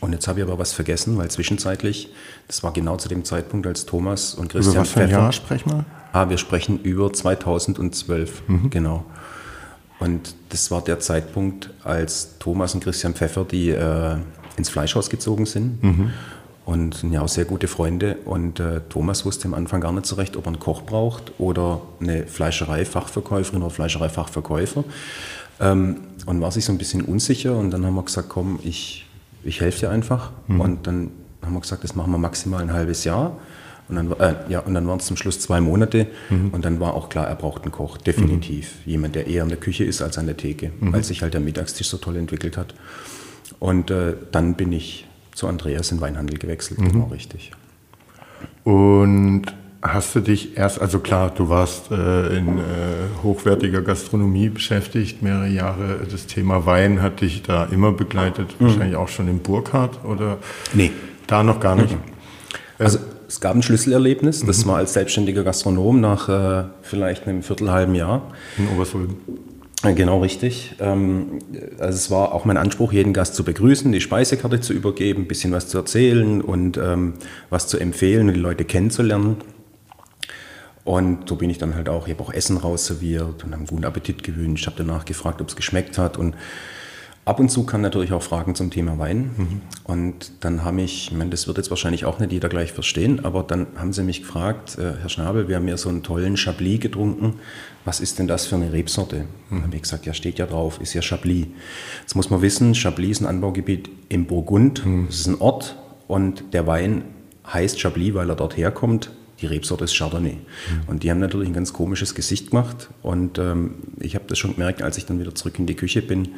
Und jetzt habe ich aber was vergessen, weil zwischenzeitlich, das war genau zu dem Zeitpunkt, als Thomas und Christian über was für ein Jahr sprechen wir? Ah, wir sprechen über 2012, mhm. genau. Und das war der Zeitpunkt, als Thomas und Christian Pfeffer die äh, ins Fleischhaus gezogen sind. Mhm. Und sind ja auch sehr gute Freunde. Und äh, Thomas wusste am Anfang gar nicht so recht, ob er einen Koch braucht oder eine Fleischereifachverkäuferin oder Fleischereifachverkäufer. Ähm, und war sich so ein bisschen unsicher. Und dann haben wir gesagt, komm, ich, ich helfe dir einfach. Mhm. Und dann haben wir gesagt, das machen wir maximal ein halbes Jahr. Und dann, äh, ja, und dann waren es zum Schluss zwei Monate. Mhm. Und dann war auch klar, er braucht einen Koch, definitiv. Mhm. Jemand, der eher in der Küche ist als an der Theke, mhm. weil sich halt der Mittagstisch so toll entwickelt hat. Und äh, dann bin ich zu Andreas in Weinhandel gewechselt, mhm. genau richtig. Und hast du dich erst, also klar, du warst äh, in äh, hochwertiger Gastronomie beschäftigt, mehrere Jahre. Das Thema Wein hat dich da immer begleitet, mhm. wahrscheinlich auch schon in Burkhardt oder? Nee. Da noch gar nicht. Mhm. Also es gab ein Schlüsselerlebnis, das mhm. war als selbstständiger Gastronom nach äh, vielleicht einem viertelhalben Jahr. In Obersulden. Genau richtig. Ähm, also es war auch mein Anspruch, jeden Gast zu begrüßen, die Speisekarte zu übergeben, ein bisschen was zu erzählen und ähm, was zu empfehlen und die Leute kennenzulernen. Und so bin ich dann halt auch, ich habe auch Essen rausserviert und habe einen guten Appetit gewünscht, habe danach gefragt, ob es geschmeckt hat und Ab und zu kamen natürlich auch Fragen zum Thema Wein. Mhm. Und dann haben mich, ich meine, das wird jetzt wahrscheinlich auch nicht jeder gleich verstehen, aber dann haben sie mich gefragt, äh, Herr Schnabel, wir haben ja so einen tollen Chablis getrunken. Was ist denn das für eine Rebsorte? Mhm. Dann habe ich gesagt, ja, steht ja drauf, ist ja Chablis. Jetzt muss man wissen, Chablis ist ein Anbaugebiet im Burgund. Mhm. Das ist ein Ort und der Wein heißt Chablis, weil er dort herkommt die Rebsorte ist Chardonnay. Mhm. Und die haben natürlich ein ganz komisches Gesicht gemacht. Und ähm, ich habe das schon gemerkt, als ich dann wieder zurück in die Küche bin.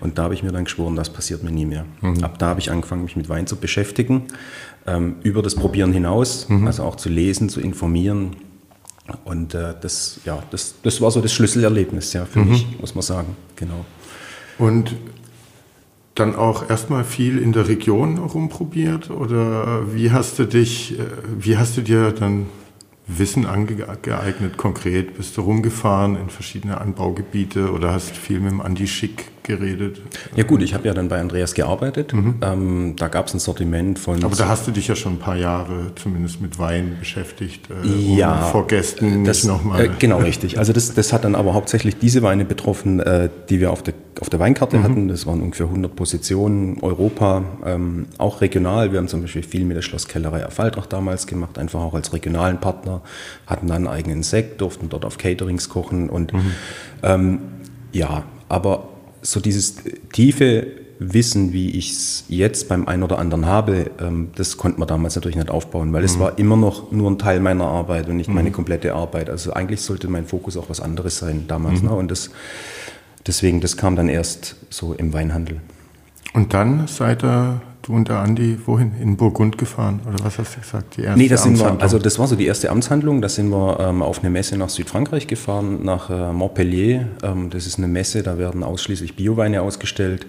Und da habe ich mir dann geschworen, das passiert mir nie mehr. Mhm. Ab da habe ich angefangen, mich mit Wein zu beschäftigen. Ähm, über das Probieren hinaus, mhm. also auch zu lesen, zu informieren. Und äh, das, ja, das, das war so das Schlüsselerlebnis, ja, für mhm. mich, muss man sagen. Genau. Und dann auch erstmal viel in der Region rumprobiert oder wie hast du dich, äh, wie hast du dir dann Wissen angeeignet konkret? Bist du rumgefahren in verschiedene Anbaugebiete oder hast viel mit dem Andi Schick geredet? Ja gut, ich habe ja dann bei Andreas gearbeitet. Mhm. Ähm, da gab es ein Sortiment von... Aber da hast du dich ja schon ein paar Jahre zumindest mit Wein beschäftigt. Äh, ja. Vor Gästen das, nicht nochmal... Äh, genau, richtig. Also das, das hat dann aber hauptsächlich diese Weine betroffen, äh, die wir auf der, auf der Weinkarte mhm. hatten. Das waren ungefähr 100 Positionen, Europa, ähm, auch regional. Wir haben zum Beispiel viel mit der Schlosskellerei Erfaltrach damals gemacht, einfach auch als regionalen Partner hatten dann einen eigenen Sekt, durften dort auf Caterings kochen und mhm. ähm, ja, aber so dieses tiefe Wissen, wie ich es jetzt beim einen oder anderen habe, ähm, das konnte man damals natürlich nicht aufbauen, weil mhm. es war immer noch nur ein Teil meiner Arbeit und nicht mhm. meine komplette Arbeit. Also eigentlich sollte mein Fokus auch was anderes sein damals. Mhm. Ne? Und das, deswegen, das kam dann erst so im Weinhandel. Und dann seid ihr du und der Andi wohin? In Burgund gefahren? Oder was hast du gesagt? Die erste nee, das sind wir, also das war so die erste Amtshandlung. Da sind wir ähm, auf eine Messe nach Südfrankreich gefahren, nach äh, Montpellier. Ähm, das ist eine Messe, da werden ausschließlich Bioweine ausgestellt.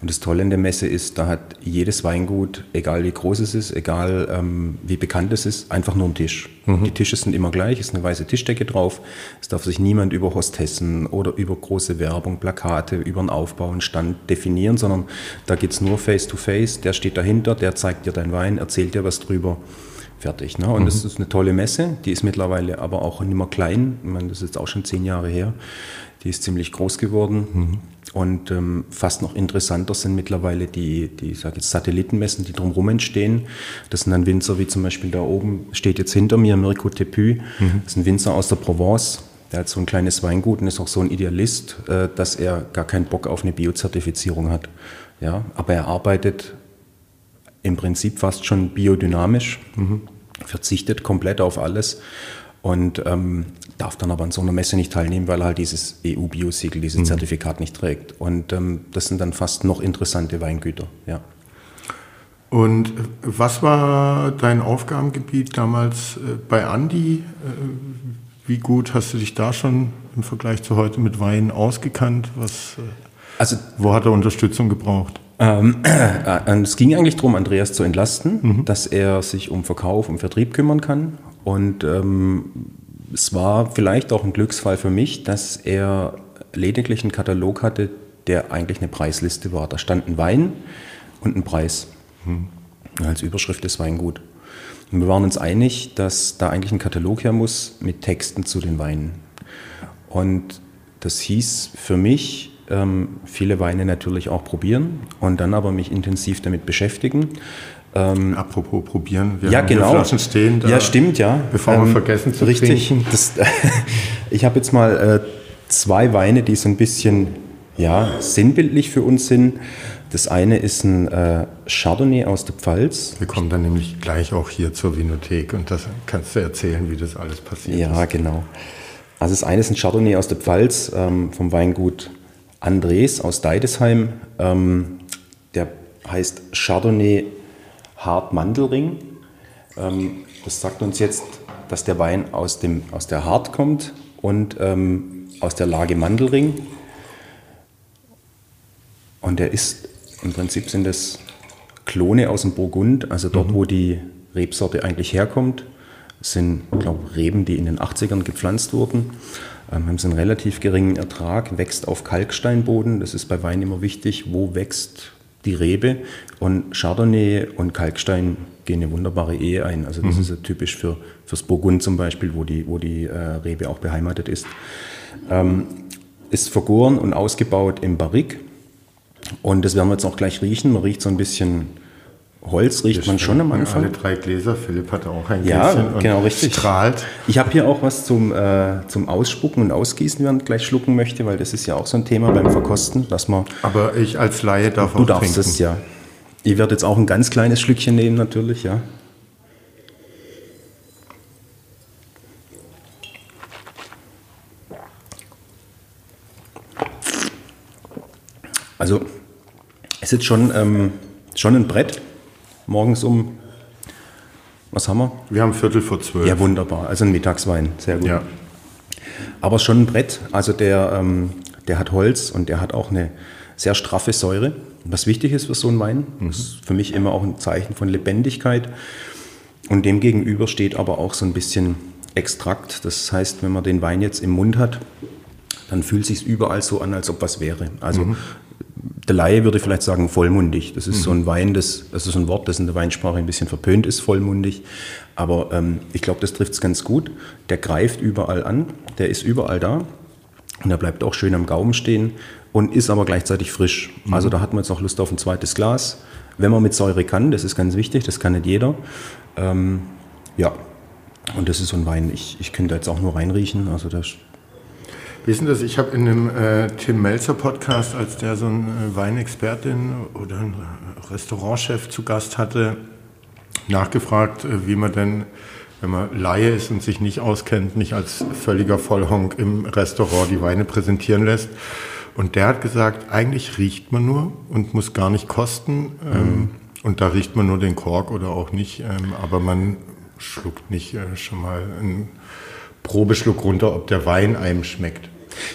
Und das Tolle in der Messe ist, da hat jedes Weingut, egal wie groß es ist, egal ähm, wie bekannt es ist, einfach nur einen Tisch. Mhm. Die Tische sind immer gleich, ist eine weiße Tischdecke drauf. Es darf sich niemand über Hostessen oder über große Werbung, Plakate, über einen Aufbau, einen Stand definieren, sondern da geht es nur face-to-face. -face. Der steht dahinter, der zeigt dir deinen Wein, erzählt dir was drüber fertig. Ne? Und mhm. das ist eine tolle Messe, die ist mittlerweile aber auch nicht mehr klein. Ich meine, das ist jetzt auch schon zehn Jahre her. Die ist ziemlich groß geworden. Mhm. Und ähm, fast noch interessanter sind mittlerweile die, die sag jetzt Satellitenmessen, die drumherum entstehen. Das sind dann Winzer, wie zum Beispiel da oben steht jetzt hinter mir Mirko Tepu. Mhm. Das ist ein Winzer aus der Provence. Der hat so ein kleines Weingut und ist auch so ein Idealist, äh, dass er gar keinen Bock auf eine Biozertifizierung hat. Ja, aber er arbeitet im Prinzip fast schon biodynamisch, mhm. verzichtet komplett auf alles und ähm, darf dann aber an so einer Messe nicht teilnehmen, weil er halt dieses EU-Bio-Siegel, dieses mhm. Zertifikat nicht trägt. Und ähm, das sind dann fast noch interessante Weingüter, ja. Und was war dein Aufgabengebiet damals äh, bei Andi? Äh, wie gut hast du dich da schon im Vergleich zu heute mit Wein ausgekannt? Was, äh, also, wo hat er Unterstützung gebraucht? Ähm, äh, es ging eigentlich darum, Andreas zu entlasten, mhm. dass er sich um Verkauf, um Vertrieb kümmern kann. Und ähm, es war vielleicht auch ein Glücksfall für mich, dass er lediglich einen Katalog hatte, der eigentlich eine Preisliste war. Da stand ein Wein und ein Preis. Mhm. Als Überschrift des Weingut. Und wir waren uns einig, dass da eigentlich ein Katalog her muss mit Texten zu den Weinen. Und das hieß für mich, ähm, viele Weine natürlich auch probieren und dann aber mich intensiv damit beschäftigen. Ähm, Apropos probieren, wir ja, haben genau. Flaschen stehen. Da, ja, stimmt, ja. Bevor ähm, wir vergessen zu richtig, trinken. Das, ich habe jetzt mal äh, zwei Weine, die so ein bisschen ja, sinnbildlich für uns sind. Das eine ist ein äh, Chardonnay aus der Pfalz. Wir kommen dann nämlich gleich auch hier zur Vinothek und das kannst du erzählen, wie das alles passiert ja, ist. Ja, genau. Also das eine ist ein Chardonnay aus der Pfalz ähm, vom Weingut Andres aus Deidesheim. Ähm, der heißt Chardonnay Hart Mandelring. Ähm, das sagt uns jetzt, dass der Wein aus, dem, aus der Hart kommt und ähm, aus der Lage Mandelring. Und der ist, im Prinzip sind das Klone aus dem Burgund, also dort, mhm. wo die Rebsorte eigentlich herkommt. Das sind, glaube Reben, die in den 80ern gepflanzt wurden. Ähm, haben sie einen relativ geringen Ertrag, wächst auf Kalksteinboden. Das ist bei Wein immer wichtig. Wo wächst die Rebe? Und Chardonnay und Kalkstein gehen eine wunderbare Ehe ein. Also das mhm. ist ja typisch für fürs Burgund zum Beispiel, wo die, wo die äh, Rebe auch beheimatet ist. Ähm, ist vergoren und ausgebaut im Barrique. Und das werden wir jetzt auch gleich riechen. Man riecht so ein bisschen Holz riecht man schon am Anfang. Alle drei Gläser. Philipp hatte auch ein ja, Gläschen. Ja, genau, richtig. Strahlt. Ich habe hier auch was zum, äh, zum Ausspucken und Ausgießen, wenn man gleich schlucken möchte, weil das ist ja auch so ein Thema beim Verkosten, dass man. Aber ich als Laie darf du auch darfst trinken. es, ja. Ich werde jetzt auch ein ganz kleines Schlückchen nehmen, natürlich, ja. Also, es ist schon, ähm, schon ein Brett morgens um, was haben wir? Wir haben Viertel vor zwölf. Ja, wunderbar. Also ein Mittagswein, sehr gut. Ja. Aber schon ein Brett, also der, ähm, der hat Holz und der hat auch eine sehr straffe Säure. Was wichtig ist für so einen Wein, mhm. ist für mich immer auch ein Zeichen von Lebendigkeit. Und dem gegenüber steht aber auch so ein bisschen Extrakt. Das heißt, wenn man den Wein jetzt im Mund hat, dann fühlt es sich überall so an, als ob was wäre. Also mhm der Laie würde vielleicht sagen vollmundig. Das ist mhm. so ein Wein, das, das ist ein Wort, das in der Weinsprache ein bisschen verpönt ist, vollmundig. Aber ähm, ich glaube, das trifft es ganz gut. Der greift überall an, der ist überall da und er bleibt auch schön am Gaumen stehen und ist aber gleichzeitig frisch. Mhm. Also da hat man jetzt auch Lust auf ein zweites Glas. Wenn man mit Säure kann, das ist ganz wichtig, das kann nicht jeder. Ähm, ja, und das ist so ein Wein, ich, ich könnte jetzt auch nur reinriechen. Also das Wie ist denn das? Ich habe in einem äh, Tim Melzer Podcast, als der so eine äh, Weinexpertin oder ein Restaurantchef zu Gast hatte, nachgefragt, äh, wie man denn, wenn man Laie ist und sich nicht auskennt, nicht als völliger Vollhonk im Restaurant die Weine präsentieren lässt. Und der hat gesagt, eigentlich riecht man nur und muss gar nicht kosten. Ähm, mhm. und da riecht man nur den Kork oder auch nicht. Ähm, aber man schluckt nicht äh, schon mal einen Probeschluck runter, ob der Wein einem schmeckt.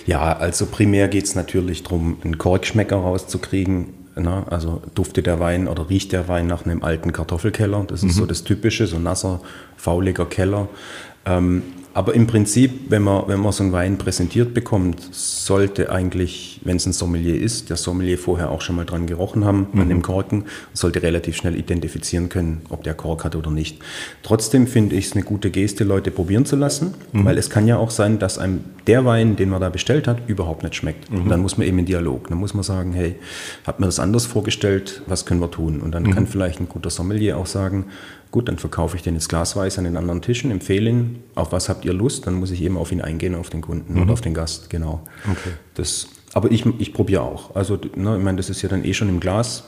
Ja, also primär geht es natürlich darum, einen Korkschmecker rauszukriegen. Ne? also duftet der Wein oder riecht der Wein nach einem alten Kartoffelkeller. Das ist mhm. so das Typische, so nasser, fauliger Keller. Ähm, aber im Prinzip, wenn man, wenn man so einen Wein präsentiert bekommt, sollte eigentlich, wenn es ein Sommelier ist, der Sommelier vorher auch schon mal dran gerochen haben mhm. an dem Korken, sollte relativ schnell identifizieren können, ob der Kork hat oder nicht. Trotzdem finde ich es eine gute Geste, Leute probieren zu lassen, mhm. weil es kann ja auch sein, dass einem der Wein, den man da bestellt hat, überhaupt nicht schmeckt. Mhm. Und dann muss man eben in Dialog. Dann muss man sagen, hey, hat mir das anders vorgestellt, was können wir tun? Und dann mhm. kann vielleicht ein guter Sommelier auch sagen, Gut, dann verkaufe ich den jetzt glasweise an den anderen Tischen, empfehle ihn, auf was habt ihr Lust, dann muss ich eben auf ihn eingehen, auf den Kunden mhm. oder auf den Gast, genau. Okay. Das, aber ich, ich probiere auch. Also, ne, ich meine, das ist ja dann eh schon im Glas.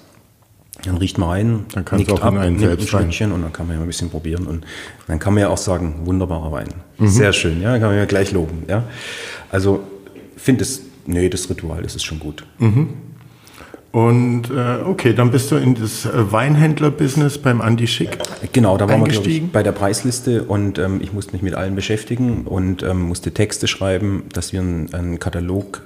Dann riecht man rein, dann kann es auch ab, in einen selbst ein Stückchen und dann kann man ja ein bisschen probieren und dann kann man ja auch sagen, wunderbarer Wein. Mhm. Sehr schön, ja, kann man ja gleich loben, ja. Also, finde es, nee, das Ritual, das ist schon gut. Mhm. Und äh, okay, dann bist du in das äh, Weinhändler-Business beim Andi Schick. Genau, da waren wir ich, bei der Preisliste und ähm, ich musste mich mit allen beschäftigen und ähm, musste Texte schreiben, dass wir einen, einen Katalog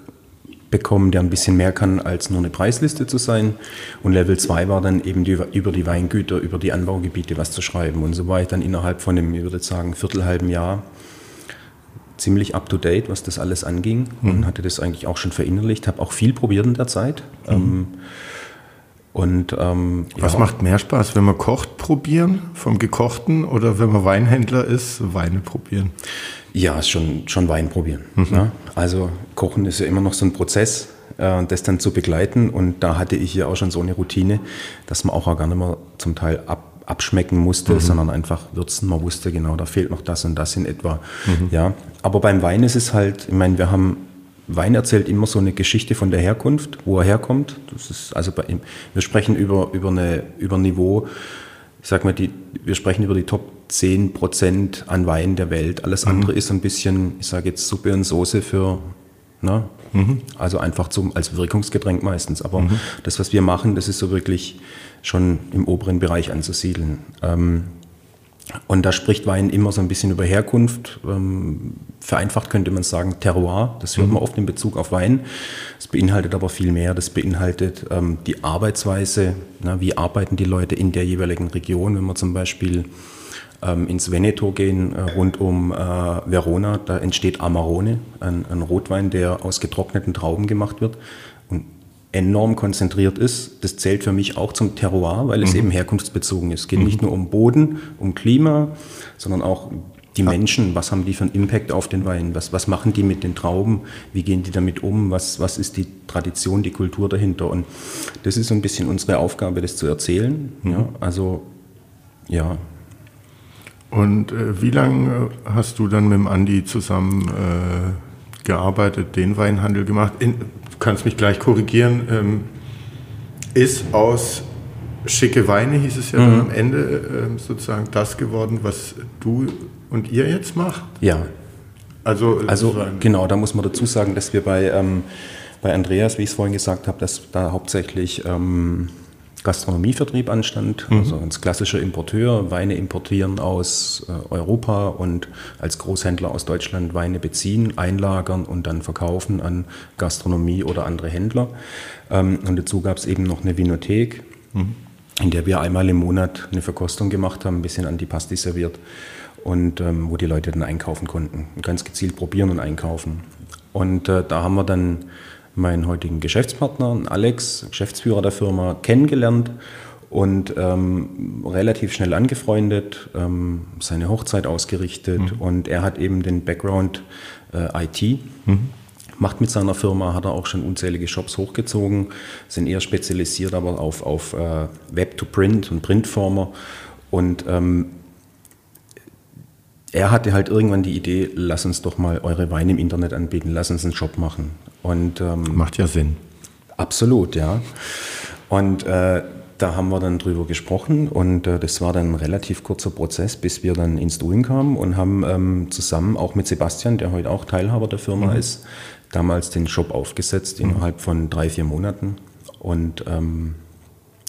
bekommen, der ein bisschen mehr kann, als nur eine Preisliste zu sein. Und Level 2 war dann eben die, über die Weingüter, über die Anbaugebiete was zu schreiben. Und so war ich dann innerhalb von einem, ich würde sagen, viertelhalben Jahr ziemlich up-to-date, was das alles anging mhm. und hatte das eigentlich auch schon verinnerlicht, habe auch viel probiert in der Zeit. Mhm. Ähm, und, ähm, was ja. macht mehr Spaß, wenn man kocht, probieren vom Gekochten oder wenn man Weinhändler ist, Weine probieren? Ja, schon, schon Wein probieren. Mhm. Ne? Also Kochen ist ja immer noch so ein Prozess, äh, das dann zu begleiten. Und da hatte ich ja auch schon so eine Routine, dass man auch gar nicht mehr zum Teil ab abschmecken musste, mhm. sondern einfach würzen. Man wusste genau, da fehlt noch das und das in etwa. Mhm. Ja, aber beim Wein ist es halt, ich meine, wir haben Wein erzählt immer so eine Geschichte von der Herkunft, wo er herkommt. Das ist also bei, wir sprechen über, über, eine, über ein Niveau, ich sag mal, die, wir sprechen über die Top 10 Prozent an Wein der Welt. Alles mhm. andere ist ein bisschen, ich sage jetzt Suppe und Soße für, ne? Mhm. Also einfach zum, als Wirkungsgetränk meistens. Aber mhm. das, was wir machen, das ist so wirklich schon im oberen Bereich anzusiedeln. Ähm, und da spricht Wein immer so ein bisschen über Herkunft. Ähm, vereinfacht könnte man sagen Terroir. Das hört mhm. man oft in Bezug auf Wein. Das beinhaltet aber viel mehr. Das beinhaltet ähm, die Arbeitsweise. Wie arbeiten die Leute in der jeweiligen Region? Wenn wir zum Beispiel ähm, ins Veneto gehen, äh, rund um äh, Verona, da entsteht Amarone, ein, ein Rotwein, der aus getrockneten Trauben gemacht wird enorm konzentriert ist. Das zählt für mich auch zum Terroir, weil es mhm. eben herkunftsbezogen ist. Es geht mhm. nicht nur um Boden, um Klima, sondern auch die Menschen, was haben die für einen Impact auf den Wein? Was, was machen die mit den Trauben? Wie gehen die damit um? Was, was ist die Tradition, die Kultur dahinter? Und das ist so ein bisschen unsere Aufgabe, das zu erzählen. Mhm. Ja, also, ja. Und äh, wie lange hast du dann mit dem Andi zusammen äh, gearbeitet, den Weinhandel gemacht? In, kannst mich gleich korrigieren, ähm, ist aus schicke Weine, hieß es ja mhm. dann am Ende, äh, sozusagen das geworden, was du und ihr jetzt macht? Ja. Also, also genau, da muss man dazu sagen, dass wir bei, ähm, bei Andreas, wie ich es vorhin gesagt habe, dass da hauptsächlich ähm, Gastronomievertrieb anstand, mhm. also als klassischer Importeur, Weine importieren aus äh, Europa und als Großhändler aus Deutschland Weine beziehen, einlagern und dann verkaufen an Gastronomie oder andere Händler. Ähm, und dazu gab es eben noch eine Vinothek, mhm. in der wir einmal im Monat eine Verkostung gemacht haben, ein bisschen Antipasti serviert und ähm, wo die Leute dann einkaufen konnten, ganz gezielt probieren und einkaufen. Und äh, da haben wir dann meinen heutigen Geschäftspartner, Alex, Geschäftsführer der Firma, kennengelernt und ähm, relativ schnell angefreundet, ähm, seine Hochzeit ausgerichtet mhm. und er hat eben den Background äh, IT. Mhm. Macht mit seiner Firma, hat er auch schon unzählige Shops hochgezogen, sind eher spezialisiert aber auf, auf äh, Web-to-Print und Printformer. Und ähm, er hatte halt irgendwann die Idee, lass uns doch mal eure Weine im Internet anbieten, lass uns einen Shop machen. Und, ähm, Macht ja Sinn. Absolut, ja. Und äh, da haben wir dann drüber gesprochen und äh, das war dann ein relativ kurzer Prozess, bis wir dann ins Doing kamen und haben ähm, zusammen auch mit Sebastian, der heute auch Teilhaber der Firma mhm. ist, damals den Shop aufgesetzt mhm. innerhalb von drei, vier Monaten und ähm,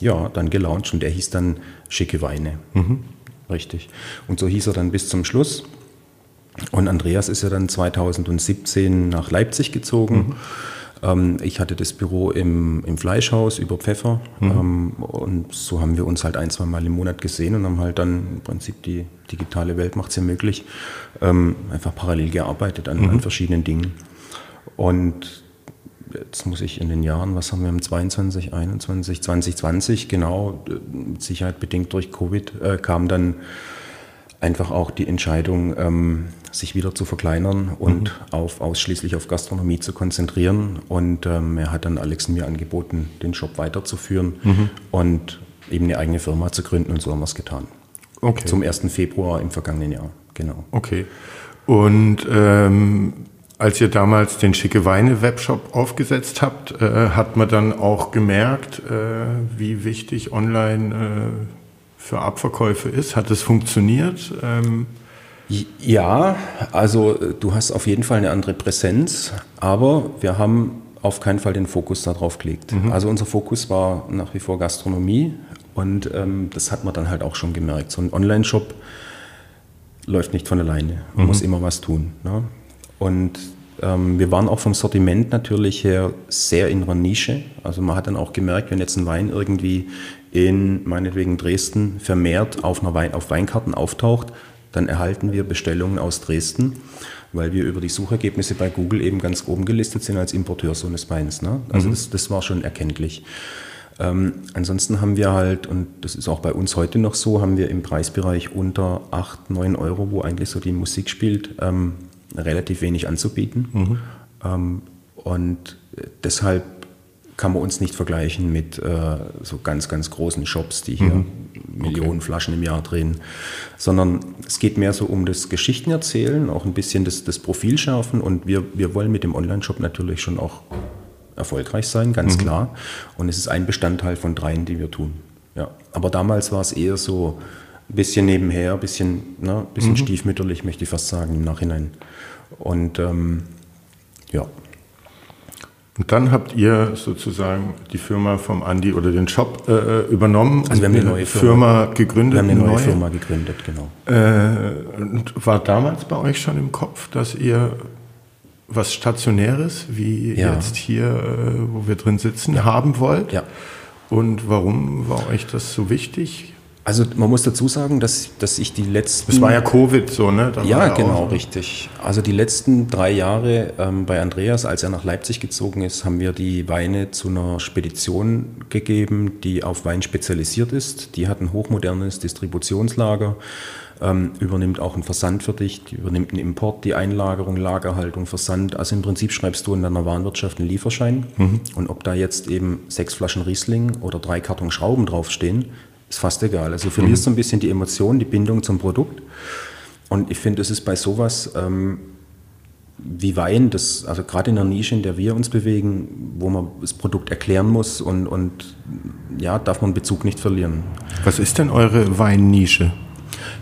ja, dann gelauncht und der hieß dann Schicke Weine. Mhm. Richtig. Und so hieß er dann bis zum Schluss. Und Andreas ist ja dann 2017 nach Leipzig gezogen. Mhm. Ähm, ich hatte das Büro im, im Fleischhaus über Pfeffer. Mhm. Ähm, und so haben wir uns halt ein, zwei Mal im Monat gesehen und haben halt dann im Prinzip die digitale Welt macht es ja möglich, ähm, einfach parallel gearbeitet an, mhm. an verschiedenen Dingen. Und jetzt muss ich in den Jahren, was haben wir im 22, 21, 2020, genau, mit Sicherheit bedingt durch Covid, äh, kam dann einfach auch die Entscheidung, ähm, sich wieder zu verkleinern und mhm. auf, ausschließlich auf Gastronomie zu konzentrieren. Und ähm, er hat dann Alex mir angeboten, den Job weiterzuführen mhm. und eben eine eigene Firma zu gründen und so haben wir es getan. Okay. Zum 1. Februar im vergangenen Jahr, genau. Okay. Und ähm, als ihr damals den Schicke Weine Webshop aufgesetzt habt, äh, hat man dann auch gemerkt, äh, wie wichtig online äh, für Abverkäufe ist. Hat es funktioniert? Ähm ja, also äh, du hast auf jeden Fall eine andere Präsenz, aber wir haben auf keinen Fall den Fokus darauf gelegt. Mhm. Also unser Fokus war nach wie vor Gastronomie und ähm, das hat man dann halt auch schon gemerkt. So ein Online-Shop läuft nicht von alleine. Man mhm. muss immer was tun. Ne? Und ähm, wir waren auch vom Sortiment natürlich her sehr in einer Nische. Also man hat dann auch gemerkt, wenn jetzt ein Wein irgendwie in meinetwegen Dresden vermehrt auf, einer Wein, auf Weinkarten auftaucht, dann erhalten wir Bestellungen aus Dresden, weil wir über die Suchergebnisse bei Google eben ganz oben gelistet sind als Importeur so eines Weins. Ne? Also mhm. das, das war schon erkenntlich. Ähm, ansonsten haben wir halt, und das ist auch bei uns heute noch so, haben wir im Preisbereich unter 8, 9 Euro, wo eigentlich so die Musik spielt, ähm, relativ wenig anzubieten. Mhm. Ähm, und deshalb kann man uns nicht vergleichen mit äh, so ganz, ganz großen Shops, die hier mhm. Millionen okay. Flaschen im Jahr drehen, sondern es geht mehr so um das Geschichtenerzählen, auch ein bisschen das, das Profil schärfen und wir, wir wollen mit dem Online-Shop natürlich schon auch erfolgreich sein, ganz mhm. klar. Und es ist ein Bestandteil von dreien, die wir tun. Ja. Aber damals war es eher so ein bisschen nebenher, ein bisschen, ne, bisschen mhm. stiefmütterlich, möchte ich fast sagen, im Nachhinein. Und ähm, ja. Und dann habt ihr sozusagen die Firma vom Andi oder den Shop äh, übernommen. Also wir haben eine neue Firma, Firma gegründet. Wir haben eine neue, neue Firma gegründet, genau. Äh, und war damals bei euch schon im Kopf, dass ihr was Stationäres, wie ja. jetzt hier, äh, wo wir drin sitzen, ja. haben wollt? Ja. Und warum war euch das so wichtig? Also man muss dazu sagen, dass, dass ich die letzten... Es war ja Covid so, ne? Da ja, genau, richtig. Also die letzten drei Jahre ähm, bei Andreas, als er nach Leipzig gezogen ist, haben wir die Weine zu einer Spedition gegeben, die auf Wein spezialisiert ist. Die hat ein hochmodernes Distributionslager, ähm, übernimmt auch einen Versand für dich, übernimmt einen Import, die Einlagerung, Lagerhaltung, Versand. Also im Prinzip schreibst du in deiner Warenwirtschaft einen Lieferschein. Mhm. Und ob da jetzt eben sechs Flaschen Riesling oder drei Karton Schrauben draufstehen, ist fast egal. Also du verlierst mhm. ein bisschen die Emotion, die Bindung zum Produkt. Und ich finde, es ist bei sowas ähm, wie Wein, das, also gerade in der Nische, in der wir uns bewegen, wo man das Produkt erklären muss und, und ja, darf man Bezug nicht verlieren. Was ist denn eure Weinnische?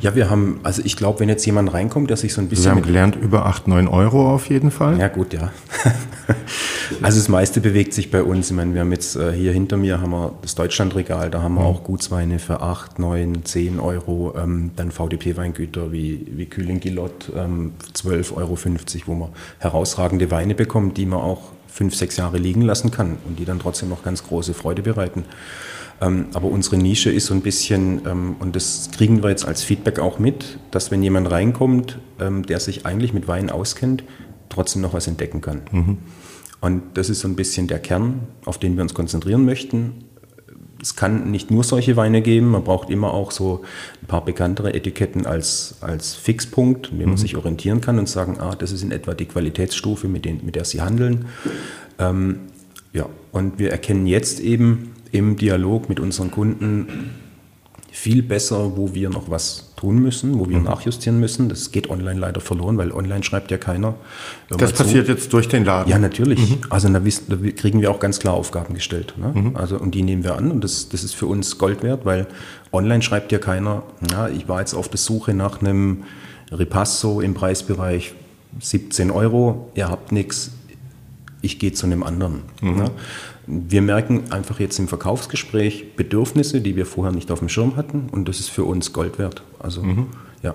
Ja, wir haben, also ich glaube, wenn jetzt jemand reinkommt, der sich so ein bisschen. Wir haben gelernt, über 8, 9 Euro auf jeden Fall. Ja, gut, ja. also das meiste bewegt sich bei uns. Ich meine, wir haben jetzt äh, hier hinter mir haben wir das Deutschlandregal, da haben wir mhm. auch Gutsweine für 8, 9, 10 Euro. Ähm, dann VDP-Weingüter wie, wie Kühling Gillot, ähm, 12,50 Euro, wo man herausragende Weine bekommt, die man auch fünf, sechs Jahre liegen lassen kann und die dann trotzdem noch ganz große Freude bereiten. Ähm, aber unsere Nische ist so ein bisschen, ähm, und das kriegen wir jetzt als Feedback auch mit, dass wenn jemand reinkommt, ähm, der sich eigentlich mit Wein auskennt, trotzdem noch was entdecken kann. Mhm. Und das ist so ein bisschen der Kern, auf den wir uns konzentrieren möchten. Es kann nicht nur solche Weine geben, man braucht immer auch so ein paar bekanntere Etiketten als, als Fixpunkt, mit dem man mhm. sich orientieren kann und sagen, ah, das ist in etwa die Qualitätsstufe, mit, den, mit der Sie handeln. Ähm, ja, und wir erkennen jetzt eben, im Dialog mit unseren Kunden, viel besser, wo wir noch was tun müssen, wo wir mhm. nachjustieren müssen. Das geht online leider verloren, weil online schreibt ja keiner. Das passiert zu. jetzt durch den Laden? Ja, natürlich. Mhm. Also da, da, kriegen wir auch ganz klar Aufgaben gestellt. Ne? Mhm. Also, und die nehmen wir an und das, das ist für uns Gold wert, weil online schreibt ja keiner, ja, ich war jetzt auf der Suche nach einem Ripasso im Preisbereich 17 Euro, ihr habt nichts, ich gehe zu einem anderen. Mhm. Ne? Wir merken einfach jetzt im Verkaufsgespräch Bedürfnisse, die wir vorher nicht auf dem Schirm hatten und das ist für uns Gold wert. Also mhm. ja.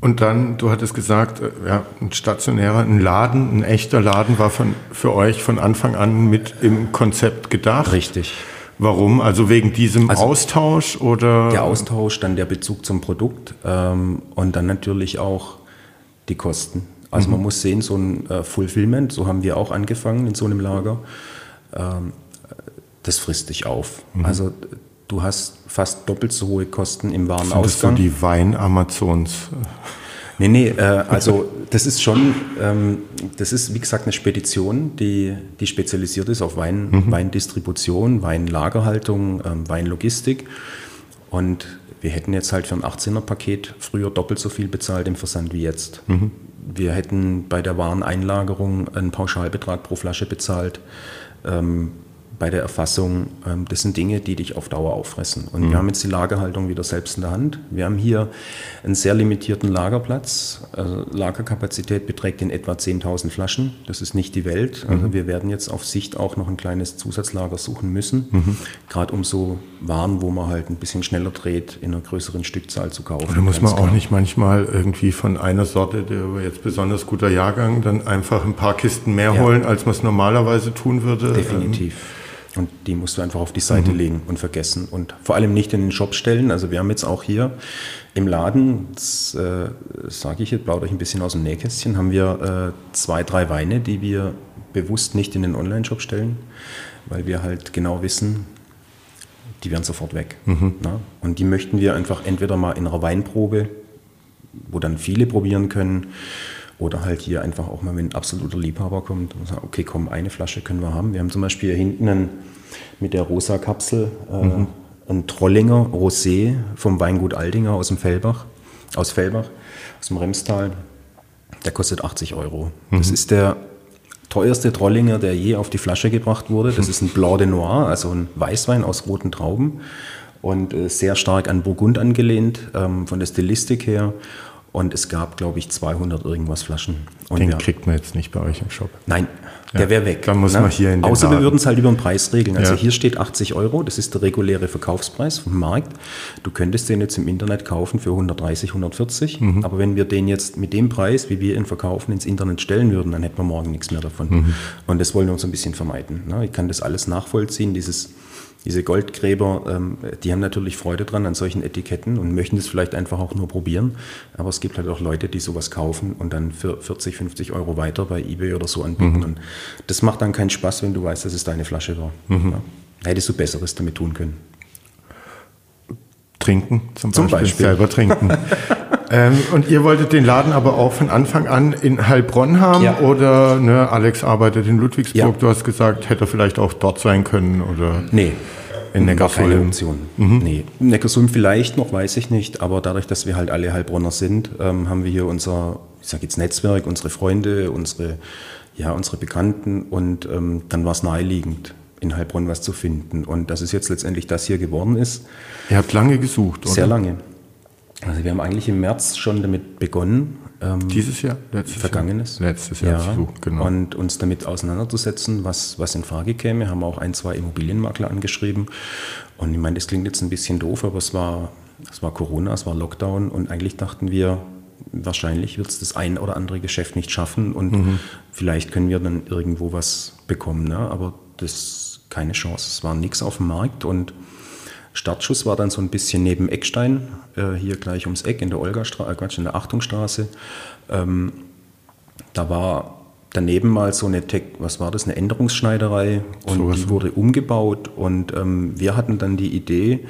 Und dann, du hattest gesagt, äh, ja, ein stationärer, ein Laden, ein echter Laden war von, für euch von Anfang an mit im Konzept gedacht. Richtig. Warum? Also wegen diesem also Austausch oder? Der Austausch, dann der Bezug zum Produkt ähm, und dann natürlich auch die Kosten. Also mhm. man muss sehen, so ein äh, Fulfillment, so haben wir auch angefangen in so einem Lager, ähm, das frisst dich auf. Mhm. Also du hast fast doppelt so hohe Kosten im Warenausgang. Das so die Wein-Amazons. Nee, nee, äh, also das ist schon, ähm, das ist wie gesagt eine Spedition, die, die spezialisiert ist auf Wein, mhm. Weindistribution, Weinlagerhaltung, ähm, Weinlogistik. Und wir hätten jetzt halt für ein 18er-Paket früher doppelt so viel bezahlt im Versand wie jetzt. Mhm. Wir hätten bei der Wareneinlagerung einen Pauschalbetrag pro Flasche bezahlt. Ähm, bei der Erfassung, ähm, das sind Dinge, die dich auf Dauer auffressen. Und mhm. wir haben jetzt die Lagerhaltung wieder selbst in der Hand. Wir haben hier einen sehr limitierten Lagerplatz. Also Lagerkapazität beträgt in etwa 10.000 Flaschen. Das ist nicht die Welt. Also mhm. wir werden jetzt auf Sicht auch noch ein kleines Zusatzlager suchen müssen. Mhm. Gerade um so Waren, wo man halt ein bisschen schneller dreht, in einer größeren Stückzahl zu kaufen. Oder muss man auch nicht manchmal irgendwie von einer Sorte, der jetzt besonders guter Jahrgang, dann einfach ein paar Kisten mehr ja. holen, als man es normalerweise tun würde? Definitiv. Und die musst du einfach auf die Seite mhm. legen und vergessen. Und vor allem nicht in den Shop stellen. Also wir haben jetzt auch hier im Laden, das äh, sage ich jetzt, baut euch ein bisschen aus dem Nähkästchen, haben wir äh, zwei, drei Weine, die wir bewusst nicht in den Online-Shop stellen, weil wir halt genau wissen, die werden sofort weg. Mhm. Und die möchten wir einfach entweder mal in einer Weinprobe, wo dann viele probieren können, oder halt hier einfach auch mal, wenn ein absoluter Liebhaber kommt und sagt, okay, komm, eine Flasche können wir haben. Wir haben zum Beispiel hier hinten einen, mit der rosa Kapsel äh, mhm. ein Trollinger Rosé vom Weingut Aldinger aus dem Fellbach, aus Fellbach, aus dem Remstal. Der kostet 80 Euro. Mhm. Das ist der teuerste Trollinger, der je auf die Flasche gebracht wurde. Das ist ein Blanc de Noir, also ein Weißwein aus roten Trauben und äh, sehr stark an Burgund angelehnt, ähm, von der Stilistik her. Und es gab, glaube ich, 200 irgendwas Flaschen. Und Den kriegt man jetzt nicht bei euch im Shop. Nein, ja, der wäre weg. Dann muss ne? man hier in den Außer Laden. wir würden es halt über den Preis regeln. Also ja. hier steht 80 Euro, das ist der reguläre Verkaufspreis vom Markt. Du könntest den jetzt im Internet kaufen für 130, 140. Mhm. Aber wenn wir den jetzt mit dem Preis, wie wir ihn verkaufen, ins Internet stellen würden, dann hätten wir morgen nichts mehr davon. Mhm. Und das wollen wir uns ein bisschen vermeiden. Ne? Ich kann das alles nachvollziehen, dieses diese Goldgräber, ähm, die haben natürlich Freude dran an solchen Etiketten und möchten das vielleicht einfach auch nur probieren. Aber es gibt halt auch Leute, die sowas kaufen und dann für 40, 50 Euro weiter bei eBay oder so anbieten. Mhm. Und das macht dann keinen Spaß, wenn du weißt, dass es deine Flasche war. Mhm. Ja. Hättest du Besseres damit tun können. Trinken zum, zum Beispiel. Beispiel. Selber trinken. ähm, und ihr wolltet den Laden aber auch von Anfang an in Heilbronn haben ja. oder ne, Alex arbeitet in Ludwigsburg. Ja. Du hast gesagt, hätte er vielleicht auch dort sein können oder? Nee. In Neckarsulm. Keine Option. Mhm. Nee. Neckarsulm vielleicht noch, weiß ich nicht, aber dadurch, dass wir halt alle Heilbronner sind, ähm, haben wir hier unser, ich sag jetzt Netzwerk, unsere Freunde, unsere, ja, unsere Bekannten und ähm, dann war es naheliegend in Heilbronn was zu finden. Und dass es jetzt letztendlich das hier geworden ist. Ihr habt lange gesucht, oder? Sehr lange. Also wir haben eigentlich im März schon damit begonnen. Ähm, Dieses Jahr? Letztes Vergangenes. Jahr? Letztes Jahr. Ja, gesucht, genau. Und uns damit auseinanderzusetzen, was, was in Frage käme. Haben auch ein, zwei Immobilienmakler angeschrieben. Und ich meine, das klingt jetzt ein bisschen doof, aber es war, es war Corona, es war Lockdown und eigentlich dachten wir, wahrscheinlich wird es das ein oder andere Geschäft nicht schaffen und mhm. vielleicht können wir dann irgendwo was bekommen. Ne? Aber das keine Chance. Es war nichts auf dem Markt und Startschuss war dann so ein bisschen neben Eckstein, äh, hier gleich ums Eck in der Olgastraße, äh, Quatsch, in der Achtungsstraße. Ähm, da war daneben mal so eine, Tech, was war das, eine Änderungsschneiderei und so die wurde umgebaut und ähm, wir hatten dann die Idee,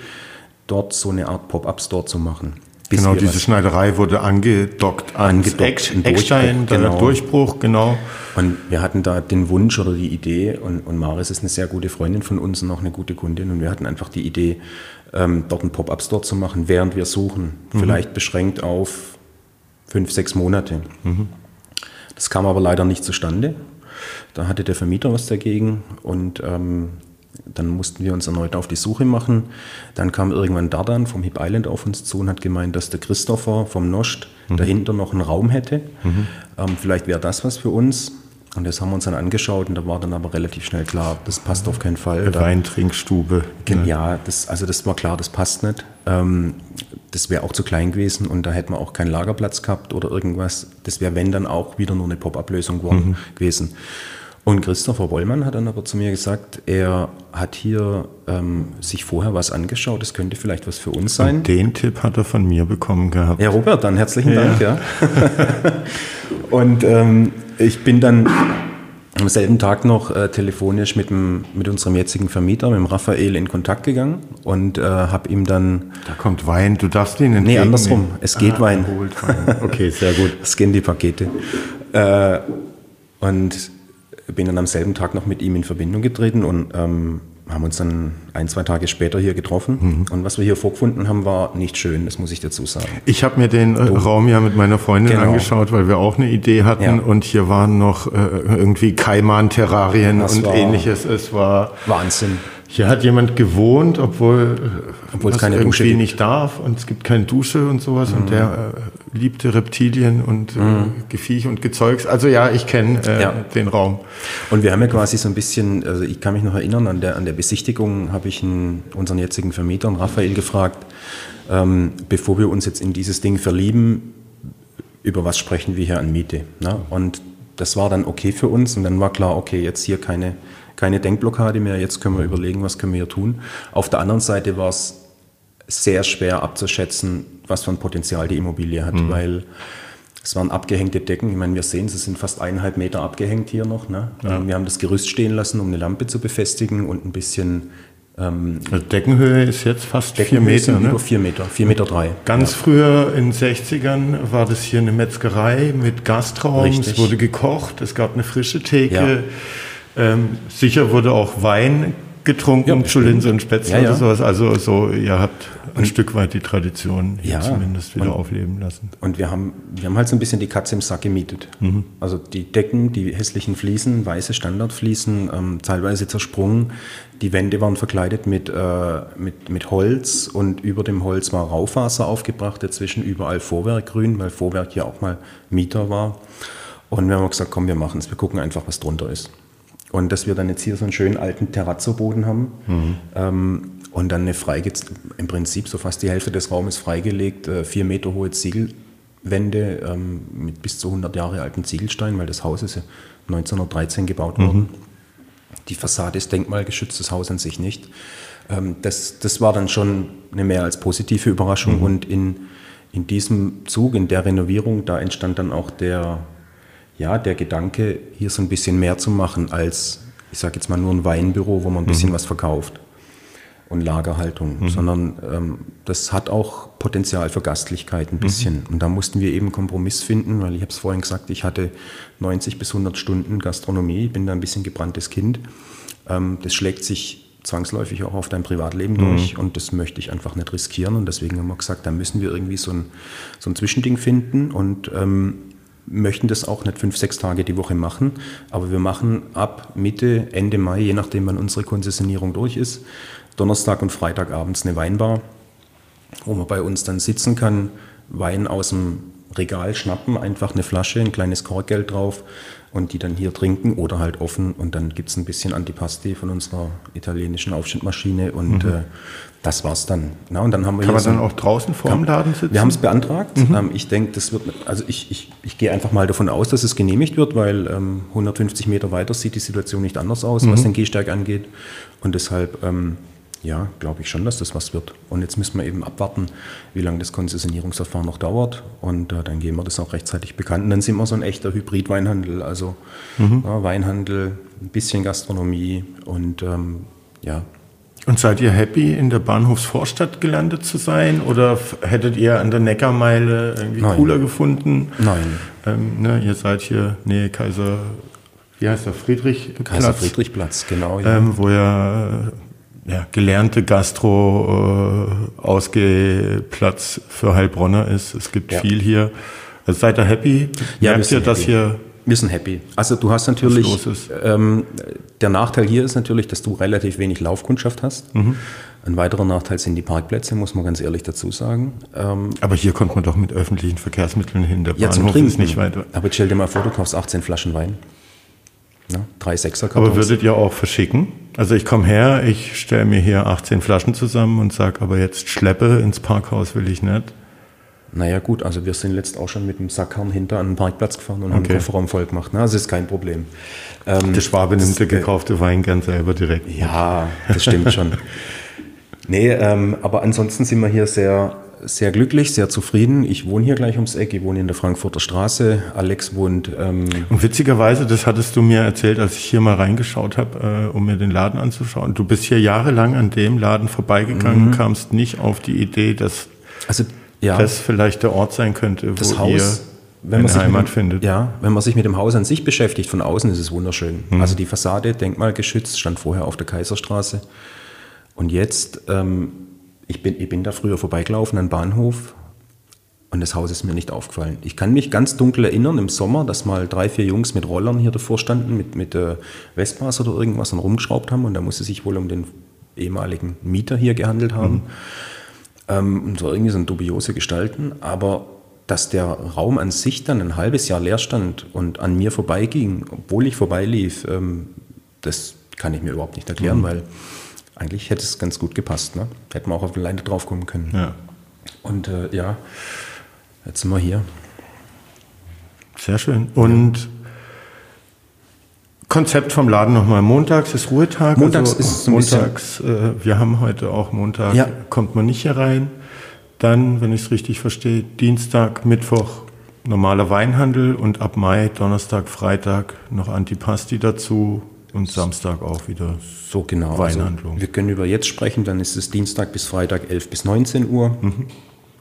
dort so eine Art Pop-up-Store zu machen. Genau, diese Schneiderei wurde angedockt ans Eck, Eckstein, der genau. Durchbruch, genau. Und wir hatten da den Wunsch oder die Idee, und, und Maris ist eine sehr gute Freundin von uns und auch eine gute Kundin, und wir hatten einfach die Idee, ähm, dort einen Pop-Up-Store zu machen, während wir suchen. Mhm. Vielleicht beschränkt auf fünf, sechs Monate. Mhm. Das kam aber leider nicht zustande. Da hatte der Vermieter was dagegen und ähm, dann mussten wir uns erneut auf die Suche machen. Dann kam irgendwann Dardan vom Hip Island auf uns zu und hat gemeint, dass der Christopher vom Nost mhm. dahinter noch einen Raum hätte. Mhm. Ähm, vielleicht wäre das was für uns. Und das haben wir uns dann angeschaut und da war dann aber relativ schnell klar, das passt auf keinen Fall. Eine Weintrinkstube. Ja, das, also das war klar, das passt nicht. Ähm, das wäre auch zu klein gewesen und da hätten wir auch keinen Lagerplatz gehabt oder irgendwas. Das wäre, wenn dann auch wieder nur eine Pop-up-Lösung mhm. gewesen. Und Christopher Wollmann hat dann aber zu mir gesagt, er hat hier ähm, sich vorher was angeschaut, das könnte vielleicht was für uns sein. Und den Tipp hat er von mir bekommen gehabt. Ja, Robert, dann herzlichen ja. Dank. Ja. und ähm, ich bin dann am selben Tag noch äh, telefonisch mit, dem, mit unserem jetzigen Vermieter, mit dem Raphael, in Kontakt gegangen und äh, habe ihm dann. Da kommt Wein, du darfst ihn entgegen. Nee, andersrum. Es geht ah, Wein. Wein. Okay, sehr gut. Es gehen die Pakete. Äh, und bin dann am selben Tag noch mit ihm in Verbindung getreten und ähm, haben uns dann ein, zwei Tage später hier getroffen. Mhm. Und was wir hier vorgefunden haben, war nicht schön, das muss ich dazu sagen. Ich habe mir den äh, Raum ja mit meiner Freundin genau. angeschaut, weil wir auch eine Idee hatten. Ja. Und hier waren noch äh, irgendwie Kaiman-Terrarien und ähnliches. Es war Wahnsinn. Hier hat jemand gewohnt, obwohl, obwohl es keine irgendwie Dusche nicht darf und es gibt keine Dusche und sowas mhm. und der äh, liebte Reptilien und äh, mhm. Geviech und Gezeugs. Also ja, ich kenne äh, ja. den Raum. Und wir haben ja quasi so ein bisschen, also ich kann mich noch erinnern, an der, an der Besichtigung habe ich einen, unseren jetzigen Vermieter, Raphael, gefragt, ähm, bevor wir uns jetzt in dieses Ding verlieben, über was sprechen wir hier an Miete? Ne? Und das war dann okay für uns und dann war klar, okay, jetzt hier keine keine Denkblockade mehr. Jetzt können wir überlegen, was können wir hier tun. Auf der anderen Seite war es sehr schwer abzuschätzen, was für ein Potenzial die Immobilie hat, mhm. weil es waren abgehängte Decken. Ich meine, wir sehen, sie sind fast eineinhalb Meter abgehängt hier noch. Ne? Ja. Wir haben das Gerüst stehen lassen, um eine Lampe zu befestigen und ein bisschen. Ähm, also Deckenhöhe ist jetzt fast vier Meter. Ne? Über vier Meter, vier Meter drei. Ganz ja. früher in den 60ern war das hier eine Metzgerei mit Gastraum. Richtig. Es wurde gekocht, es gab eine frische Theke. Ja. Ähm, sicher wurde auch Wein getrunken ja, zu Linse und Spätzle ja, ja. oder sowas. Also so, ihr habt ein und, Stück weit die Tradition hier zumindest wieder und, aufleben lassen. Und wir haben, wir haben halt so ein bisschen die Katze im Sack gemietet. Mhm. Also die Decken, die hässlichen Fliesen, weiße Standardfliesen, ähm, teilweise zersprungen. Die Wände waren verkleidet mit, äh, mit, mit Holz und über dem Holz war Raufaser aufgebracht, dazwischen überall Vorwerkgrün, weil Vorwerk ja auch mal Mieter war. Und wir haben gesagt, komm, wir machen es, wir gucken einfach, was drunter ist. Und dass wir dann jetzt hier so einen schönen alten Terrazzo-Boden haben mhm. ähm, und dann eine freige, im Prinzip so fast die Hälfte des Raumes freigelegt, äh, vier Meter hohe Ziegelwände ähm, mit bis zu 100 Jahre alten Ziegelsteinen, weil das Haus ist ja 1913 gebaut worden. Mhm. Die Fassade ist denkmalgeschützt, das Haus an sich nicht. Ähm, das, das war dann schon eine mehr als positive Überraschung mhm. und in, in diesem Zug, in der Renovierung, da entstand dann auch der ja, der Gedanke, hier so ein bisschen mehr zu machen als, ich sage jetzt mal, nur ein Weinbüro, wo man ein bisschen mhm. was verkauft und Lagerhaltung, mhm. sondern ähm, das hat auch Potenzial für Gastlichkeit ein bisschen. Mhm. Und da mussten wir eben Kompromiss finden, weil ich habe es vorhin gesagt, ich hatte 90 bis 100 Stunden Gastronomie, bin da ein bisschen gebranntes Kind. Ähm, das schlägt sich zwangsläufig auch auf dein Privatleben mhm. durch und das möchte ich einfach nicht riskieren und deswegen haben wir gesagt, da müssen wir irgendwie so ein, so ein Zwischending finden und ähm, möchten das auch nicht fünf, sechs Tage die Woche machen, aber wir machen ab Mitte, Ende Mai, je nachdem wann unsere Konzessionierung durch ist, Donnerstag und Freitag abends eine Weinbar, wo man bei uns dann sitzen kann, Wein aus dem Regal schnappen, einfach eine Flasche, ein kleines Korkgeld drauf und die dann hier trinken oder halt offen und dann gibt es ein bisschen Antipasti von unserer italienischen Aufschnittmaschine und mhm. äh, das war's dann. Na, und dann haben wir Kann man dann auch draußen vor dem Laden sitzen? Wir haben es beantragt. Mhm. Ähm, ich denke, das wird, also ich, ich, ich gehe einfach mal davon aus, dass es genehmigt wird, weil ähm, 150 Meter weiter sieht die Situation nicht anders aus, mhm. was den Gehsteig angeht. Und deshalb, ähm, ja, glaube ich schon, dass das was wird. Und jetzt müssen wir eben abwarten, wie lange das Konzessionierungsverfahren noch dauert. Und äh, dann geben wir das auch rechtzeitig bekannt. Und dann sind wir so ein echter Hybrid-Weinhandel. Also mhm. ja, Weinhandel, ein bisschen Gastronomie und ähm, ja, Und seid ihr happy, in der Bahnhofsvorstadt gelandet zu sein? Oder hättet ihr an der Neckarmeile irgendwie Nein. cooler gefunden? Nein. Ähm, ne, ihr seid hier Nähe Kaiser, wie heißt der, Friedrich? Kaiser Friedrichplatz, genau. Ja. Ähm, wo ja, ja gelernte Gastro äh, für Heilbronner ist. Es gibt ja. viel hier. Also seid ihr happy? Ja, Merkt ihr, dass hier wir sind happy. Also du hast natürlich, ähm, der Nachteil hier ist natürlich, dass du relativ wenig Laufkundschaft hast. Mhm. Ein weiterer Nachteil sind die Parkplätze, muss man ganz ehrlich dazu sagen. Ähm, aber hier kommt man doch mit öffentlichen Verkehrsmitteln hin. Der ja, Bahnhof zum Trinken. ist nicht weiter. Aber stell dir mal vor, du kaufst 18 Flaschen Wein. Ja, drei Sechser Kartons. Aber würdet ihr auch verschicken? Also ich komme her, ich stelle mir hier 18 Flaschen zusammen und sage, aber jetzt Schleppe ins Parkhaus will ich nicht. Naja gut, also wir sind letzt auch schon mit dem Sackhahn hinter an den Parkplatz gefahren und okay. haben den Kofferraum voll gemacht. Ne? Also ist kein Problem. Ähm, der Schwabe nimmt der gekaufte Wein gern selber direkt. Ja, das stimmt schon. nee, ähm, aber ansonsten sind wir hier sehr, sehr glücklich, sehr zufrieden. Ich wohne hier gleich ums Eck, ich wohne in der Frankfurter Straße. Alex wohnt. Ähm und witzigerweise, das hattest du mir erzählt, als ich hier mal reingeschaut habe, äh, um mir den Laden anzuschauen. Du bist hier jahrelang an dem Laden vorbeigegangen, mhm. kamst nicht auf die Idee, dass. Also ja. das vielleicht der Ort sein könnte, wo das Haus, ihr wenn man Heimat dem, findet. Ja, wenn man sich mit dem Haus an sich beschäftigt, von außen ist es wunderschön. Mhm. Also die Fassade, denkmalgeschützt, stand vorher auf der Kaiserstraße. Und jetzt, ähm, ich, bin, ich bin da früher vorbeigelaufen an Bahnhof und das Haus ist mir nicht aufgefallen. Ich kann mich ganz dunkel erinnern im Sommer, dass mal drei, vier Jungs mit Rollern hier davor standen, mit, mit äh, Vespas oder irgendwas und rumgeschraubt haben und da musste sich wohl um den ehemaligen Mieter hier gehandelt haben. Mhm. Ähm, so irgendwie sind dubiose Gestalten, aber dass der Raum an sich dann ein halbes Jahr leer stand und an mir vorbeiging, obwohl ich vorbeilief, ähm, das kann ich mir überhaupt nicht erklären, mhm. weil eigentlich hätte es ganz gut gepasst. Ne? Hätten wir auch auf die Leine drauf kommen können. Ja. Und äh, ja, jetzt sind wir hier. Sehr schön. Und Konzept vom Laden nochmal. Montags ist Ruhetag. Montags also ist Montags, äh, wir haben heute auch Montag, ja. kommt man nicht hier rein. Dann, wenn ich es richtig verstehe, Dienstag, Mittwoch normaler Weinhandel und ab Mai, Donnerstag, Freitag noch Antipasti dazu und Samstag auch wieder so genau. Also Weinhandlung. Also wir können über jetzt sprechen, dann ist es Dienstag bis Freitag 11 bis 19 Uhr. Mhm.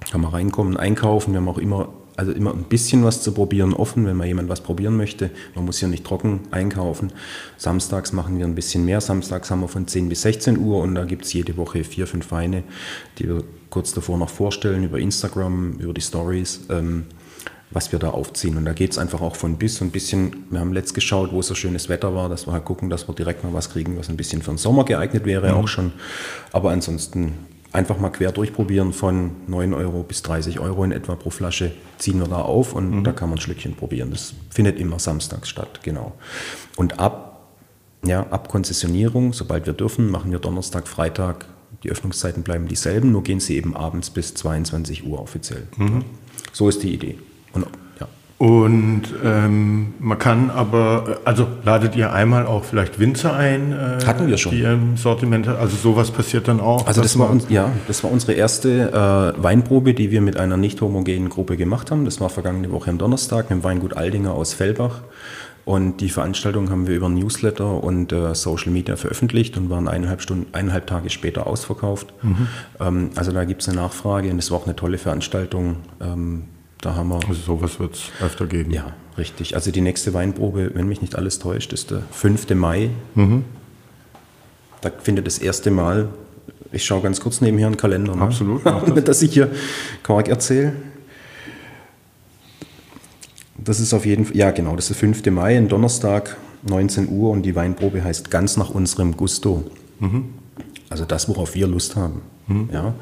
Kann man reinkommen, einkaufen. Wir haben auch immer also immer ein bisschen was zu probieren offen, wenn mal jemand was probieren möchte. Man muss ja nicht trocken einkaufen. Samstags machen wir ein bisschen mehr. Samstags haben wir von 10 bis 16 Uhr und da gibt es jede Woche vier, fünf Weine, die wir kurz davor noch vorstellen über Instagram, über die Stories. Ähm, was wir da aufziehen. Und da geht es einfach auch von bis ein bisschen, wir haben letzt geschaut, wo so schönes Wetter war, dass wir halt gucken, dass wir direkt mal was kriegen, was ein bisschen für den Sommer geeignet wäre, mhm. auch schon. Aber ansonsten einfach mal quer durchprobieren von 9 Euro bis 30 Euro in etwa pro Flasche ziehen wir da auf und mhm. da kann man ein Schlückchen probieren. Das findet immer samstags statt, genau. Und ab, ja, ab Konzessionierung, sobald wir dürfen, machen wir Donnerstag, Freitag, die Öffnungszeiten bleiben dieselben, nur gehen sie eben abends bis 22 Uhr offiziell. Mhm. So ist die Idee. Und und ähm, man kann aber, also ladet ihr einmal auch vielleicht Winzer ein? Äh, Hatten wir schon. Die im Sortiment, also sowas passiert dann auch? Also das war, uns, ja, das war unsere erste äh, Weinprobe, die wir mit einer nicht homogenen Gruppe gemacht haben. Das war vergangene Woche am Donnerstag mit dem Weingut Aldinger aus Fellbach. Und die Veranstaltung haben wir über Newsletter und äh, Social Media veröffentlicht und waren eineinhalb Stunden, eineinhalb Tage später ausverkauft. Mhm. Ähm, also da gibt es eine Nachfrage und es war auch eine tolle Veranstaltung. Ähm, da haben wir. Also sowas wird es öfter geben. Ja, richtig. Also die nächste Weinprobe, wenn mich nicht alles täuscht, ist der 5. Mai. Mhm. Da findet das erste Mal, ich schaue ganz kurz nebenher einen Kalender. Ne? Absolut. Das. dass ich hier Quark erzähle. Das ist auf jeden Fall, ja genau, das ist der 5. Mai, ein Donnerstag, 19 Uhr und die Weinprobe heißt ganz nach unserem Gusto. Mhm. Also das, worauf wir Lust haben. Mhm. Ja?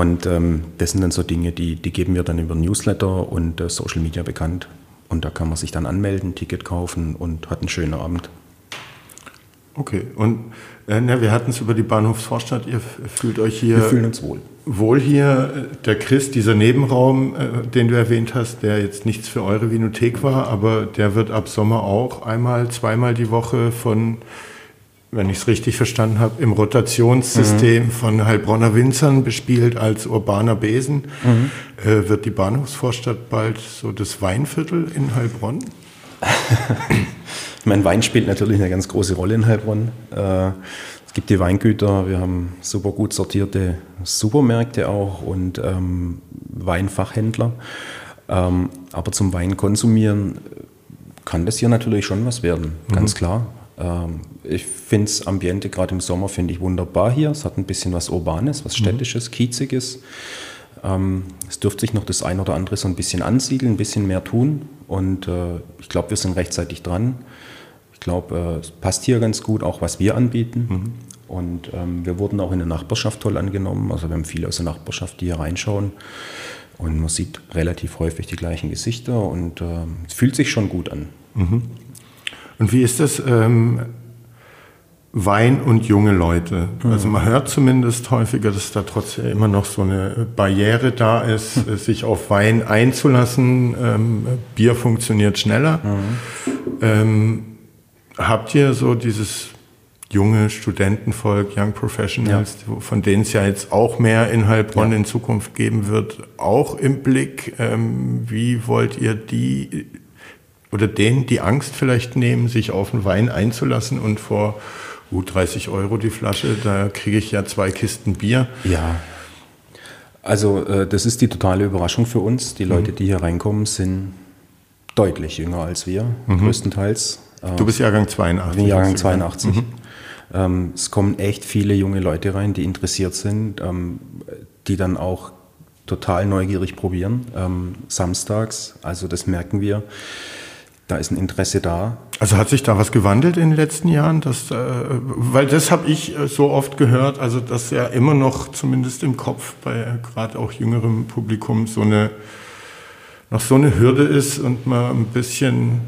Und ähm, das sind dann so Dinge, die, die geben wir dann über Newsletter und äh, Social Media bekannt. Und da kann man sich dann anmelden, Ticket kaufen und hat einen schönen Abend. Okay, und äh, na, wir hatten es über die Bahnhofsvorstadt, ihr fühlt euch hier. Wir fühlen uns wohl. Wohl hier, der Chris, dieser Nebenraum, äh, den du erwähnt hast, der jetzt nichts für eure Vinothek war, aber der wird ab Sommer auch einmal, zweimal die Woche von wenn ich es richtig verstanden habe, im Rotationssystem mhm. von Heilbronner Winzern bespielt als urbaner Besen. Mhm. Äh, wird die Bahnhofsvorstadt bald so das Weinviertel in Heilbronn? mein Wein spielt natürlich eine ganz große Rolle in Heilbronn. Äh, es gibt die Weingüter, wir haben super gut sortierte Supermärkte auch und ähm, Weinfachhändler. Ähm, aber zum Wein konsumieren kann das hier natürlich schon was werden, ganz mhm. klar. Ähm, ich finde das Ambiente gerade im Sommer finde ich wunderbar hier. Es hat ein bisschen was Urbanes, was mhm. Städtisches. Kieziges. Ähm, es dürfte sich noch das ein oder andere so ein bisschen ansiedeln, ein bisschen mehr tun. Und äh, ich glaube, wir sind rechtzeitig dran. Ich glaube, äh, es passt hier ganz gut, auch was wir anbieten. Mhm. Und ähm, wir wurden auch in der Nachbarschaft toll angenommen. Also wir haben viele aus der Nachbarschaft, die hier reinschauen. Und man sieht relativ häufig die gleichen Gesichter und äh, es fühlt sich schon gut an. Mhm. Und wie ist das? Ähm, Wein und junge Leute. Mhm. Also man hört zumindest häufiger, dass da trotzdem immer noch so eine Barriere da ist, mhm. sich auf Wein einzulassen. Ähm, Bier funktioniert schneller. Mhm. Ähm, habt ihr so dieses junge Studentenvolk, Young Professionals, ja. von denen es ja jetzt auch mehr in Heilbronn ja. in Zukunft geben wird, auch im Blick. Ähm, wie wollt ihr die oder denen die Angst vielleicht nehmen, sich auf den Wein einzulassen und vor uh, 30 Euro die Flasche, da kriege ich ja zwei Kisten Bier. Ja. Also äh, das ist die totale Überraschung für uns. Die Leute, mhm. die hier reinkommen, sind deutlich jünger als wir, mhm. größtenteils. Du bist Jahrgang 82. Ich bin Jahrgang 82. Mhm. Ähm, es kommen echt viele junge Leute rein, die interessiert sind, ähm, die dann auch total neugierig probieren. Ähm, samstags, also das merken wir. Da ist ein Interesse da. Also hat sich da was gewandelt in den letzten Jahren? Dass, äh, weil das habe ich äh, so oft gehört, also dass ja immer noch zumindest im Kopf bei äh, gerade auch jüngerem Publikum so eine noch so eine Hürde ist und man ein bisschen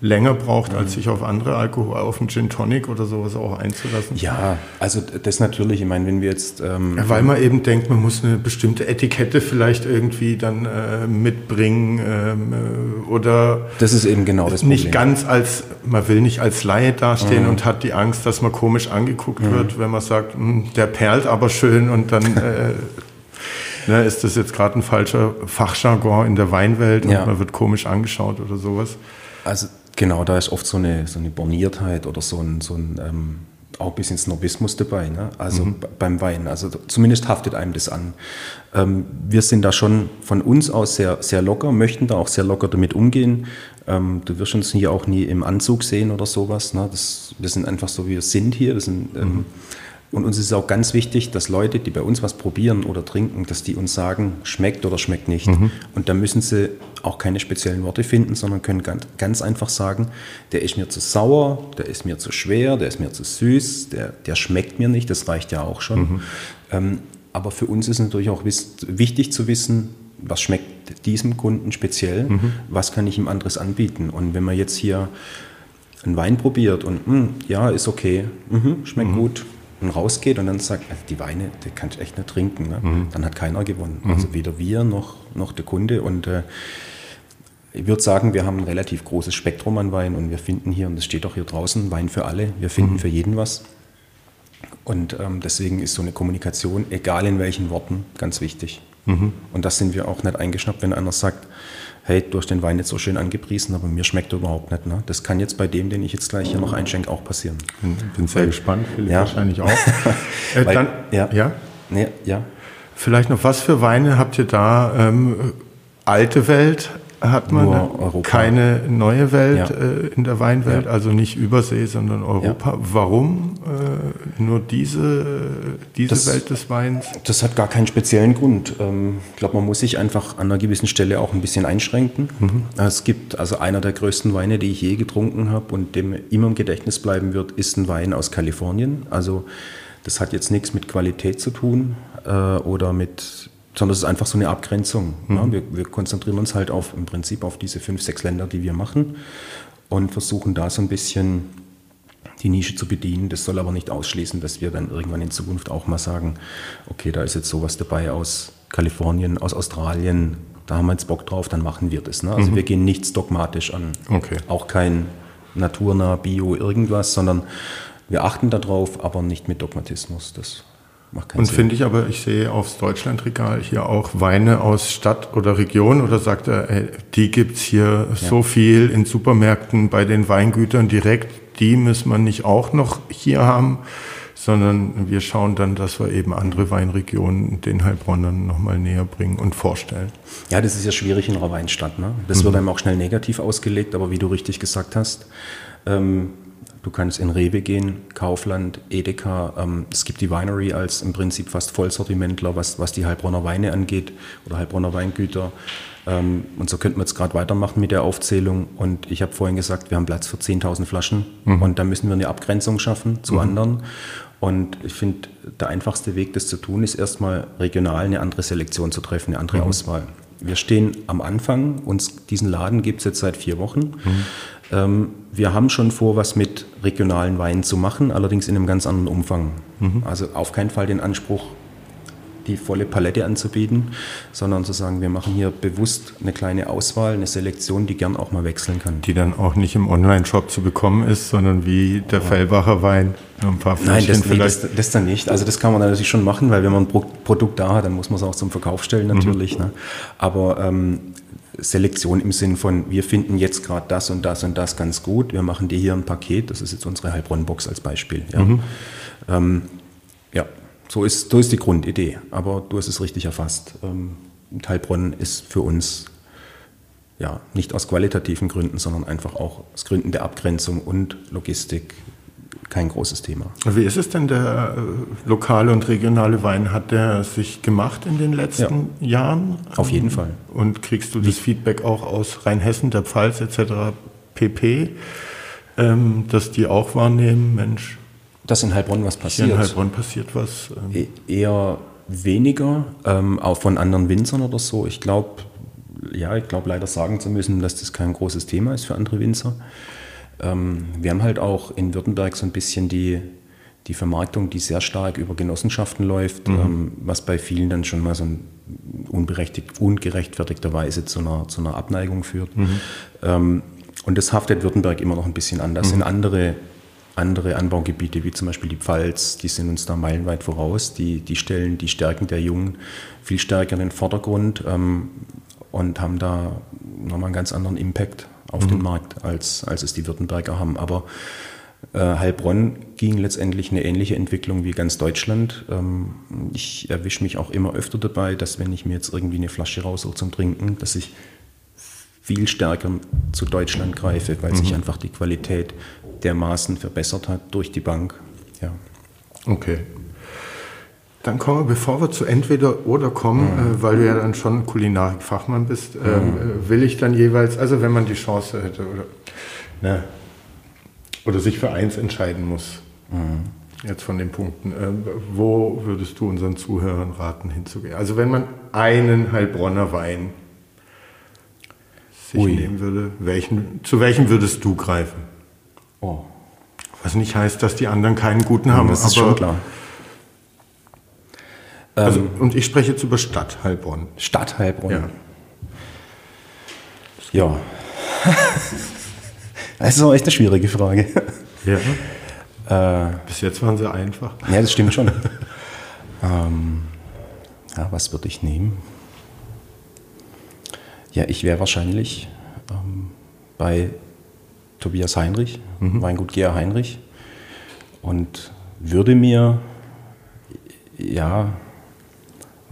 länger braucht, als sich auf andere Alkohol, auf einen Gin Tonic oder sowas auch einzulassen. Ja, also das natürlich, ich meine, wenn wir jetzt... Ähm ja, weil man eben denkt, man muss eine bestimmte Etikette vielleicht irgendwie dann äh, mitbringen ähm, äh, oder... Das ist eben genau das Problem. Nicht ganz als, man will nicht als Laie dastehen mhm. und hat die Angst, dass man komisch angeguckt mhm. wird, wenn man sagt, hm, der perlt aber schön und dann... Äh, Ne, ist das jetzt gerade ein falscher Fachjargon in der Weinwelt und man wird komisch angeschaut oder sowas? Also Genau, da ist oft so eine, so eine Borniertheit oder so ein, so ein ähm, auch ein bisschen Snobismus dabei, ne? also mhm. beim Wein. Also zumindest haftet einem das an. Ähm, wir sind da schon von uns aus sehr, sehr locker, möchten da auch sehr locker damit umgehen. Ähm, du wirst uns hier auch nie im Anzug sehen oder sowas. Ne? Das, wir sind einfach so, wie wir sind hier. Wir sind, ähm, mhm. Und uns ist auch ganz wichtig, dass Leute, die bei uns was probieren oder trinken, dass die uns sagen, schmeckt oder schmeckt nicht. Mhm. Und da müssen sie auch keine speziellen Worte finden, sondern können ganz, ganz, einfach sagen, der ist mir zu sauer, der ist mir zu schwer, der ist mir zu süß, der, der schmeckt mir nicht, das reicht ja auch schon. Mhm. Ähm, aber für uns ist natürlich auch wichtig zu wissen, was schmeckt diesem Kunden speziell, mhm. was kann ich ihm anderes anbieten. Und wenn man jetzt hier einen Wein probiert und mh, hm, ja, ist okay, mh, schmeckt mhm. gut, und rausgeht und dann sagt, also die Weine, die kann ich echt nicht trinken, ne? mhm. dann hat keiner gewonnen. Mhm. Also weder wir noch, noch der Kunde. Und äh, ich würde sagen, wir haben ein relativ großes Spektrum an Wein und wir finden hier, und das steht auch hier draußen, Wein für alle. Wir finden mhm. für jeden was. Und ähm, deswegen ist so eine Kommunikation, egal in welchen Worten, ganz wichtig. Mhm. Und das sind wir auch nicht eingeschnappt, wenn einer sagt, hey, du hast den Wein jetzt so schön angepriesen, aber mir schmeckt er überhaupt nicht. Ne? Das kann jetzt bei dem, den ich jetzt gleich hier noch einschenke, auch passieren. Bin sehr Weil, gespannt, Philipp ja. wahrscheinlich auch. äh, Weil, dann, ja. Ja? Nee, ja. Vielleicht noch, was für Weine habt ihr da? Ähm, alte Welt, hat man keine neue Welt ja. äh, in der Weinwelt, ja. also nicht Übersee, sondern Europa. Ja. Warum äh, nur diese, diese das, Welt des Weins? Das hat gar keinen speziellen Grund. Ähm, ich glaube, man muss sich einfach an einer gewissen Stelle auch ein bisschen einschränken. Mhm. Es gibt also einer der größten Weine, die ich je getrunken habe und dem immer im Gedächtnis bleiben wird, ist ein Wein aus Kalifornien. Also das hat jetzt nichts mit Qualität zu tun äh, oder mit sondern es ist einfach so eine Abgrenzung. Mhm. Ja, wir, wir, konzentrieren uns halt auf, im Prinzip auf diese fünf, sechs Länder, die wir machen und versuchen da so ein bisschen die Nische zu bedienen. Das soll aber nicht ausschließen, dass wir dann irgendwann in Zukunft auch mal sagen, okay, da ist jetzt sowas dabei aus Kalifornien, aus Australien, da haben wir jetzt Bock drauf, dann machen wir das. Ne? Also mhm. wir gehen nichts dogmatisch an. Okay. Auch kein naturnah, bio, irgendwas, sondern wir achten darauf, aber nicht mit Dogmatismus. Das Und finde ich aber, ich sehe aufs Deutschlandregal hier auch Weine aus Stadt oder Region oder sagt er, ey, die gibt's hier ja. so viel in Supermärkten bei den Weingütern direkt, die muss man nicht auch noch hier haben. sondern wir schauen dann, dass wir eben andere Weinregionen den Heilbronnern nochmal näher bringen und vorstellen. Ja, das ist ja schwierig in einer Weinstadt. Ne? Das mhm. wird einem auch schnell negativ ausgelegt, aber wie du richtig gesagt hast, ähm, du kannst in Rewe gehen, Kaufland, Edeka. Ähm, es gibt die Winery als im Prinzip fast Vollsortimentler, was, was die Heilbronner Weine angeht oder Heilbronner Weingüter. Ähm, und so könnten wir jetzt gerade weitermachen mit der Aufzählung. Und ich habe vorhin gesagt, wir haben Platz für 10.000 Flaschen mhm. und da müssen wir eine Abgrenzung schaffen zu mhm. anderen. Und ich finde, der einfachste Weg, das zu tun, ist erstmal regional eine andere Selektion zu treffen, eine andere mhm. Auswahl. Wir stehen am Anfang, uns diesen Laden gibt es jetzt seit vier Wochen. Mhm. Ähm, wir haben schon vor, was mit regionalen Weinen zu machen, allerdings in einem ganz anderen Umfang. Mhm. Also auf keinen Fall den Anspruch, die volle Palette anzubieten, sondern zu sagen, wir machen hier bewusst eine kleine Auswahl, eine Selektion, die gern auch mal wechseln kann. Die dann auch nicht im Online-Shop zu bekommen ist, sondern wie der ja. Fellbacher Wein. Ein paar Nein, das, nee, das, das, dann nicht. Also das kann man natürlich schon machen, weil wenn man ein Produkt da hat, dann muss man es auch zum Verkauf stellen natürlich. Mhm. Ne? Aber ähm, Selektion im Sinn von, wir finden jetzt gerade das und das und das ganz gut, wir machen dir hier ein Paket, das ist jetzt unsere Heilbronn-Box als Beispiel. Ja. Mhm. Ähm, ja, so ist, so ist die Grundidee, aber du hast es richtig erfasst. Ähm, Heilbronn ist für uns ja, nicht aus qualitativen Gründen, sondern einfach auch aus Gründen der Abgrenzung und Logistik kein großes Thema. Wie ist es denn, der äh, lokale und regionale Wein, hat der sich gemacht in den letzten ja, Jahren? Auf jeden Fall. Und kriegst du das Feedback auch aus Rheinhessen, der Pfalz etc. pp., ähm, dass die auch wahrnehmen, Mensch, dass in Heilbronn was passiert. In Heilbronn passiert was. Ähm. E eher weniger, ähm, auch von anderen Winzern oder so. Ich glaube, ja, ich glaube leider sagen zu müssen, dass das kein großes Thema ist für andere Winzer. Ähm, wir haben halt auch in Württemberg so ein bisschen die, die Vermarktung, die sehr stark über Genossenschaften läuft, mhm. ähm, was bei vielen dann schon mal so ein unberechtigt, ungerechtfertigterweise zu einer, zu einer Abneigung führt. Mhm. Ähm, und das haftet Württemberg immer noch ein bisschen an. Das mhm. sind andere andere Anbaugebiete, wie zum Beispiel die Pfalz, die sind uns da meilenweit voraus. Die, die stellen die Stärken der Jungen viel stärker in den Vordergrund ähm, und haben da nochmal einen ganz anderen Impact auf mhm. den Markt, als, als es die Württemberger haben. Aber äh, Heilbronn ging letztendlich eine ähnliche Entwicklung wie ganz Deutschland. Ähm, ich erwische mich auch immer öfter dabei, dass wenn ich mir jetzt irgendwie eine Flasche raussuche zum Trinken, dass ich viel stärker zu Deutschland greife, weil mhm. sich einfach die Qualität dermaßen verbessert hat durch die Bank. Ja. Okay. Dann kommen wir, bevor wir zu entweder oder kommen, mhm. äh, weil du ja dann schon Kulinarik-Fachmann bist, äh, mhm. will ich dann jeweils, also wenn man die Chance hätte oder, ne, oder sich für eins entscheiden muss, mhm. jetzt von den Punkten, äh, wo würdest du unseren Zuhörern raten hinzugehen? Also wenn man einen Heilbronner Wein sich Ui. nehmen würde, welchen, zu welchem würdest du greifen? Oh. Was nicht heißt, dass die anderen keinen guten haben. Das ist schon klar. Also, ähm, und ich spreche jetzt über Stadt Heilbronn. Stadt Heilbronn. Ja. Ja. das ist auch echt eine schwierige Frage. Ja. Äh, Bis jetzt waren sie einfach. Ja, das stimmt schon. ähm, ja, was würde ich nehmen? Ja, ich wäre wahrscheinlich ähm, bei Tobias Heinrich, mhm. Weingut Gea Heinrich, und würde mir, ja,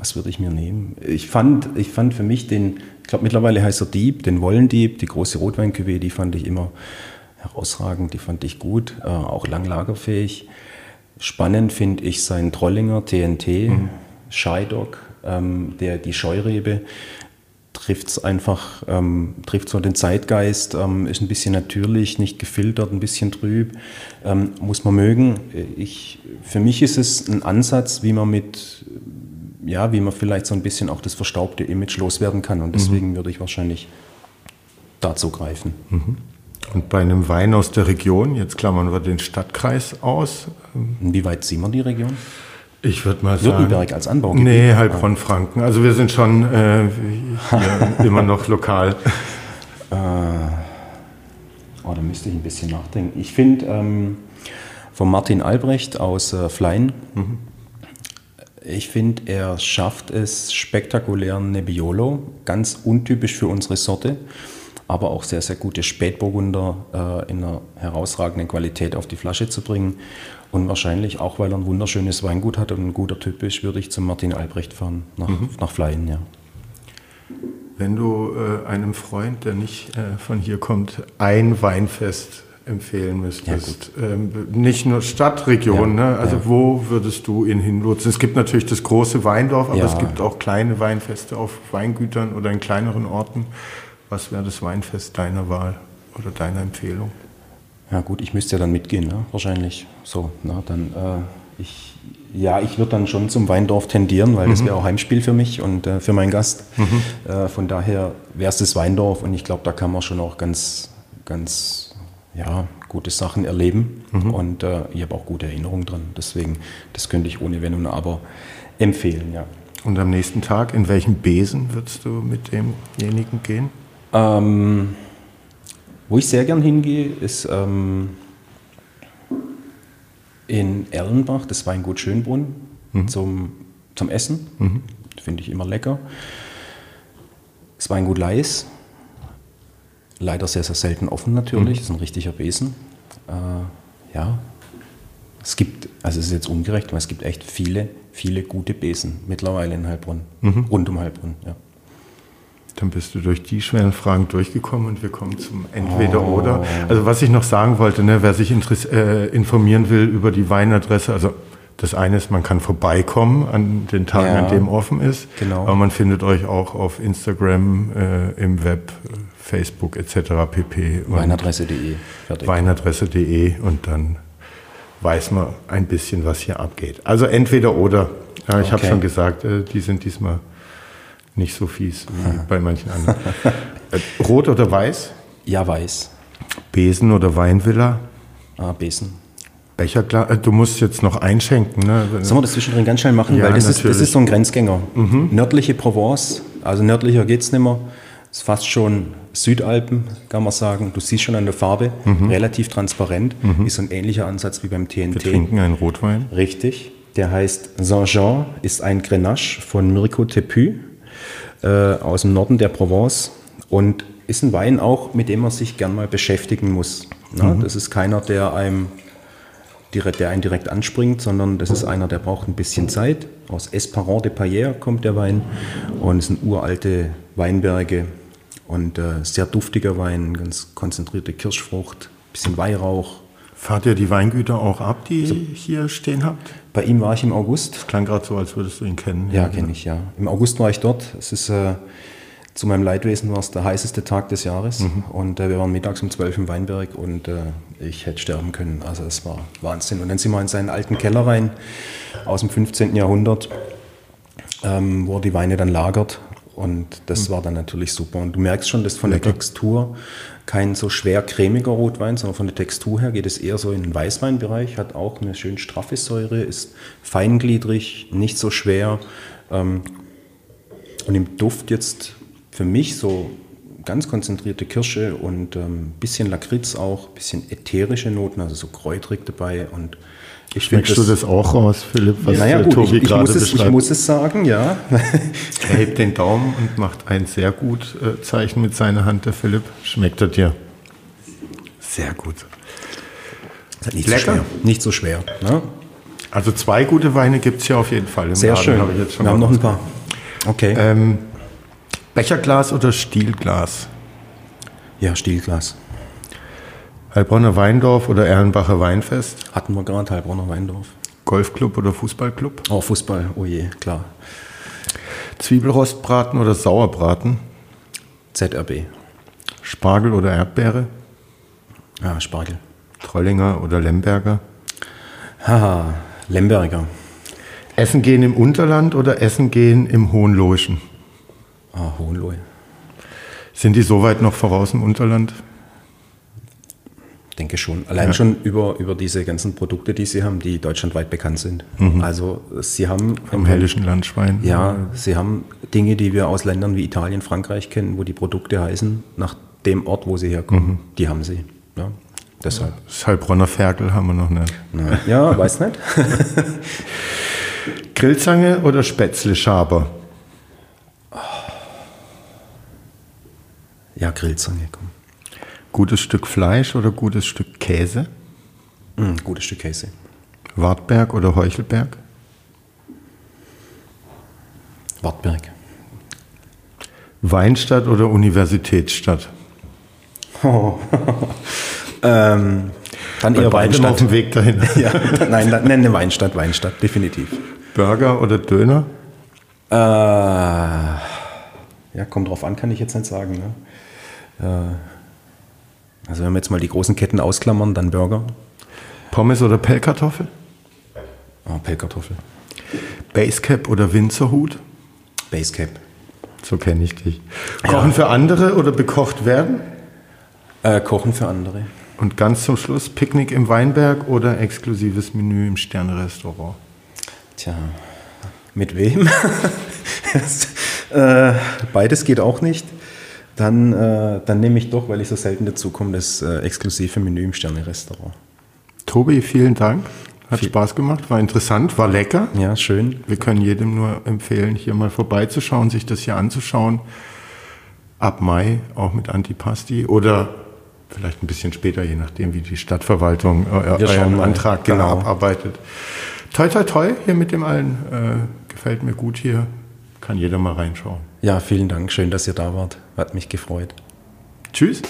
was würde ich mir nehmen? Ich fand, ich fand für mich den, ich glaube mittlerweile heißt er Dieb, den Wollendieb, die große Rotweinküve, die fand ich immer herausragend, die fand ich gut, äh, auch langlagerfähig. Spannend finde ich seinen Trollinger TNT, mhm. Scheidok, ähm, der, die Scheurebe, trifft es einfach, ähm, trifft so den Zeitgeist, ähm, ist ein bisschen natürlich, nicht gefiltert, ein bisschen trüb, ähm, muss man mögen. Ich, für mich ist es ein Ansatz, wie man mit, ja, wie man vielleicht so ein bisschen auch das verstaubte Image loswerden kann und deswegen mhm. würde ich wahrscheinlich dazu greifen. Mhm. Und bei einem Wein aus der Region, jetzt klammern wir den Stadtkreis aus. Wie weit ziehen wir die Region? Ich würde mal sagen. Württemberg als Anbaugebiet? Nee, Heilbronn-Franken. Also wir sind schon äh, immer noch lokal. Äh, oh, da müsste ich ein bisschen nachdenken. Ich finde ähm, von Martin Albrecht aus äh, Flein, mhm. Ich finde, er schafft es spektakulär Nebbiolo, ganz untypisch für unsere Sorte, aber auch sehr, sehr gute Spätburgunder äh, in einer herausragenden Qualität auf die Flasche zu bringen. Und wahrscheinlich, auch weil er ein wunderschönes Weingut hat und ein guter Typ ist, würde ich zum Martin Albrecht fahren, nach, mhm. nach Fleien, ja. Wenn du äh, einem Freund, der nicht äh, von hier kommt, ein Weinfest empfehlen müsstest, ja, ähm, nicht nur Stadtregion, ja, ne? also ja. wo würdest du ihn hinlotsen? Es gibt natürlich das große Weindorf, aber es gibt auch kleine Weinfeste auf Weingütern oder in kleineren Orten. Was wäre das Weinfest deiner Wahl oder deiner Empfehlung? Ja gut, ich müsste ja dann mitgehen, ne? wahrscheinlich. So, na, dann äh, ich, ja, ich würde dann schon zum Weindorf tendieren, weil mhm. das wäre auch Heimspiel für mich und äh, für meinen Gast. Mhm. Äh, von daher wäre es das Weindorf und ich glaube, da kann man schon auch ganz, ganz ja, gute Sachen erleben mhm. und äh, ich habe auch gute Erinnerungen dran. Deswegen, das könnte ich ohne Wenn und Aber empfehlen, ja. Und am nächsten Tag, in welchen Besen würdest du mit demjenigen gehen? Ähm, wo ich sehr gern hingehe, ist ähm, in Erlenbach, das Weingut Schönbrunn, mhm. zum, zum Essen. Mhm. Finde ich immer lecker. Das Weingut Leis, leider sehr, sehr selten offen natürlich, mhm. ist ein richtiger Besen. Äh, ja, es gibt, also es ist jetzt ungerecht, aber es gibt echt viele, viele gute Besen mittlerweile in Heilbronn, mhm. rund um Heilbronn, ja. Dann bist du durch die schweren Fragen durchgekommen und wir kommen zum Entweder-Oder. Oh. Also was ich noch sagen wollte, ne, wer sich äh, informieren will über die Weinadresse, also das eine ist, man kann vorbeikommen an den Tagen, ja, an dem offen ist. Genau. Aber man findet euch auch auf Instagram, äh, im Web, Facebook etc. pp. Weinadresse.de. Weinadresse.de und dann weiß man ein bisschen, was hier abgeht. Also entweder oder. Ja, ich okay. habe schon gesagt, äh, die sind diesmal nicht so fies wie bei manchen anderen. Äh, rot oder weiß? Ja, weiß. Besen oder Weinvilla? Ah, Besen. Becherglas, äh, du musst jetzt noch einschenken. Ne? Sollen wir das zwischendrin ganz schnell machen? Ja, Weil das ist, das ist, so ein Grenzgänger. Mhm. Nördliche Provence, also nördlicher geht es nicht mehr. Ist fast schon Südalpen, kann man sagen. Du siehst schon an der Farbe, mhm. relativ transparent. Mhm. Ist so ein ähnlicher Ansatz wie beim TNT. Wir trinken einen Rotwein. Richtig. Der heißt Saint-Jean, ist ein Grenache von Mirko Tepu äh, aus dem Norden der Provence und ist ein Wein auch, mit dem man sich gern mal beschäftigen muss. Mhm. Das ist keiner, der einem direkt, der einen direkt anspringt, sondern das ist einer, der braucht ein bisschen Zeit. Aus Esperant de Payer kommt der Wein und es sind uralte Weinberge und äh, sehr duftiger Wein, ganz konzentrierte Kirschfrucht, bisschen Weihrauch. Fahrt ihr die Weingüter auch ab, die ihr hier stehen habt? Bei ihm war ich im August. Das klang gerade so, als würdest du ihn kennen. Ja, kenne ich, ja. Im August war ich dort. Es ist äh, zu meinem Leidwesen war es der heißeste Tag des Jahres. Mhm. Und äh, wir waren mittags um 12 im Weinberg und äh, ich hätte sterben können. Also es war Wahnsinn. Und dann sind wir in seinen alten Keller rein aus dem 15. Jahrhundert, ähm, wo er die Weine dann lagert. Und das mhm. war dann natürlich super. Und du merkst schon, dass von Lecker. der Textur kein so schwer cremiger Rotwein, sondern von der Textur her geht es eher so in den Weißweinbereich, hat auch eine schön straffe Säure, ist feingliedrig, nicht so schwer. Ähm, und im Duft jetzt für mich so ganz konzentrierte Kirsche und ein ähm, bisschen Lakritz auch, bisschen ätherische Noten, also so kräutrig dabei und ich Schmeckst du das auch raus, Philipp, was naja, gut, Tobi ich, ich, gerade muss es, ich muss es sagen, ja. er hebt den Daumen und macht ein sehr gut äh, Zeichen mit seiner Hand, der Philipp. Schmeckt er dir? Sehr gut. Nicht Lecker. so schwer. Nicht so schwer. Ne? Also zwei gute Weine gibt es ja auf jeden Fall. Im sehr Laden, schön. Hab Wir haben noch ein paar. Okay. Ähm, Becherglas oder Stielglas? Ja, Stielglas. Heilbronner Weindorf oder Erlenbacher Weinfest? Hatten wir gerade Heilbronner Weindorf. Golfclub oder Fußballclub? Oh, Fußball, oh je, klar. Zwiebelrostbraten oder Sauerbraten? ZRB. Spargel oder Erdbeere? Ja, Spargel. Trollinger oder Lemberger? Haha, Lemberger. Essen gehen im Unterland oder Essen gehen im Hohenlohischen? Ah, Hohenlohe. Sind die soweit noch voraus im Unterland? denke schon. Allein ja. schon über, über diese ganzen Produkte, die sie haben, die deutschlandweit bekannt sind. Mhm. Also sie haben... Vom hellischen Landschwein. Ja, sie haben Dinge, die wir aus Ländern wie Italien, Frankreich kennen, wo die Produkte heißen, nach dem Ort, wo sie herkommen. Mhm. Die haben sie. Ja, deshalb. Das Heilbronner Ferkel haben wir noch nicht. Nein. Ja, weiß nicht. Grillzange oder Spätzle-Schaber? Ja, Grillzange, komm. Gutes Stück Fleisch oder gutes Stück Käse? Mm, gutes Stück Käse. Wartberg oder Heuchelberg? Wartberg. Weinstadt oder Universitätsstadt? Oh. ähm, dann eher Weinstadt. auf dem Weg dahin. ja, nein, nenne Weinstadt, Weinstadt, definitiv. Burger oder Döner? Äh, ja, kommt drauf an, kann ich jetzt nicht sagen. Ne? Also wenn wir jetzt mal die großen Ketten ausklammern, dann Burger. Pommes oder Pellkartoffel? Oh, Pellkartoffel. Basecap oder Winzerhut? Basecap. So kenne ich dich. Kochen ja. für andere oder bekocht werden? Äh, kochen für andere. Und ganz zum Schluss Picknick im Weinberg oder exklusives Menü im Sternerestaurant? Tja, mit wem? äh, beides geht auch nicht. Dann, äh, dann nehme ich doch, weil ich so selten dazu komme, das äh, exklusive Menü im Sternerestaurant. Tobi, vielen Dank. Hat Viel. Spaß gemacht, war interessant, war lecker. Ja, schön. Wir können jedem nur empfehlen, hier mal vorbeizuschauen, sich das hier anzuschauen. Ab Mai auch mit Antipasti oder vielleicht ein bisschen später, je nachdem, wie die Stadtverwaltung äh, euren Antrag genau. abarbeitet. Toi, toi, toi, hier mit dem allen. Äh, gefällt mir gut hier. Kann jeder mal reinschauen. Ja, vielen Dank. Schön, dass ihr da wart. Hat mich gefreut. Tschüss.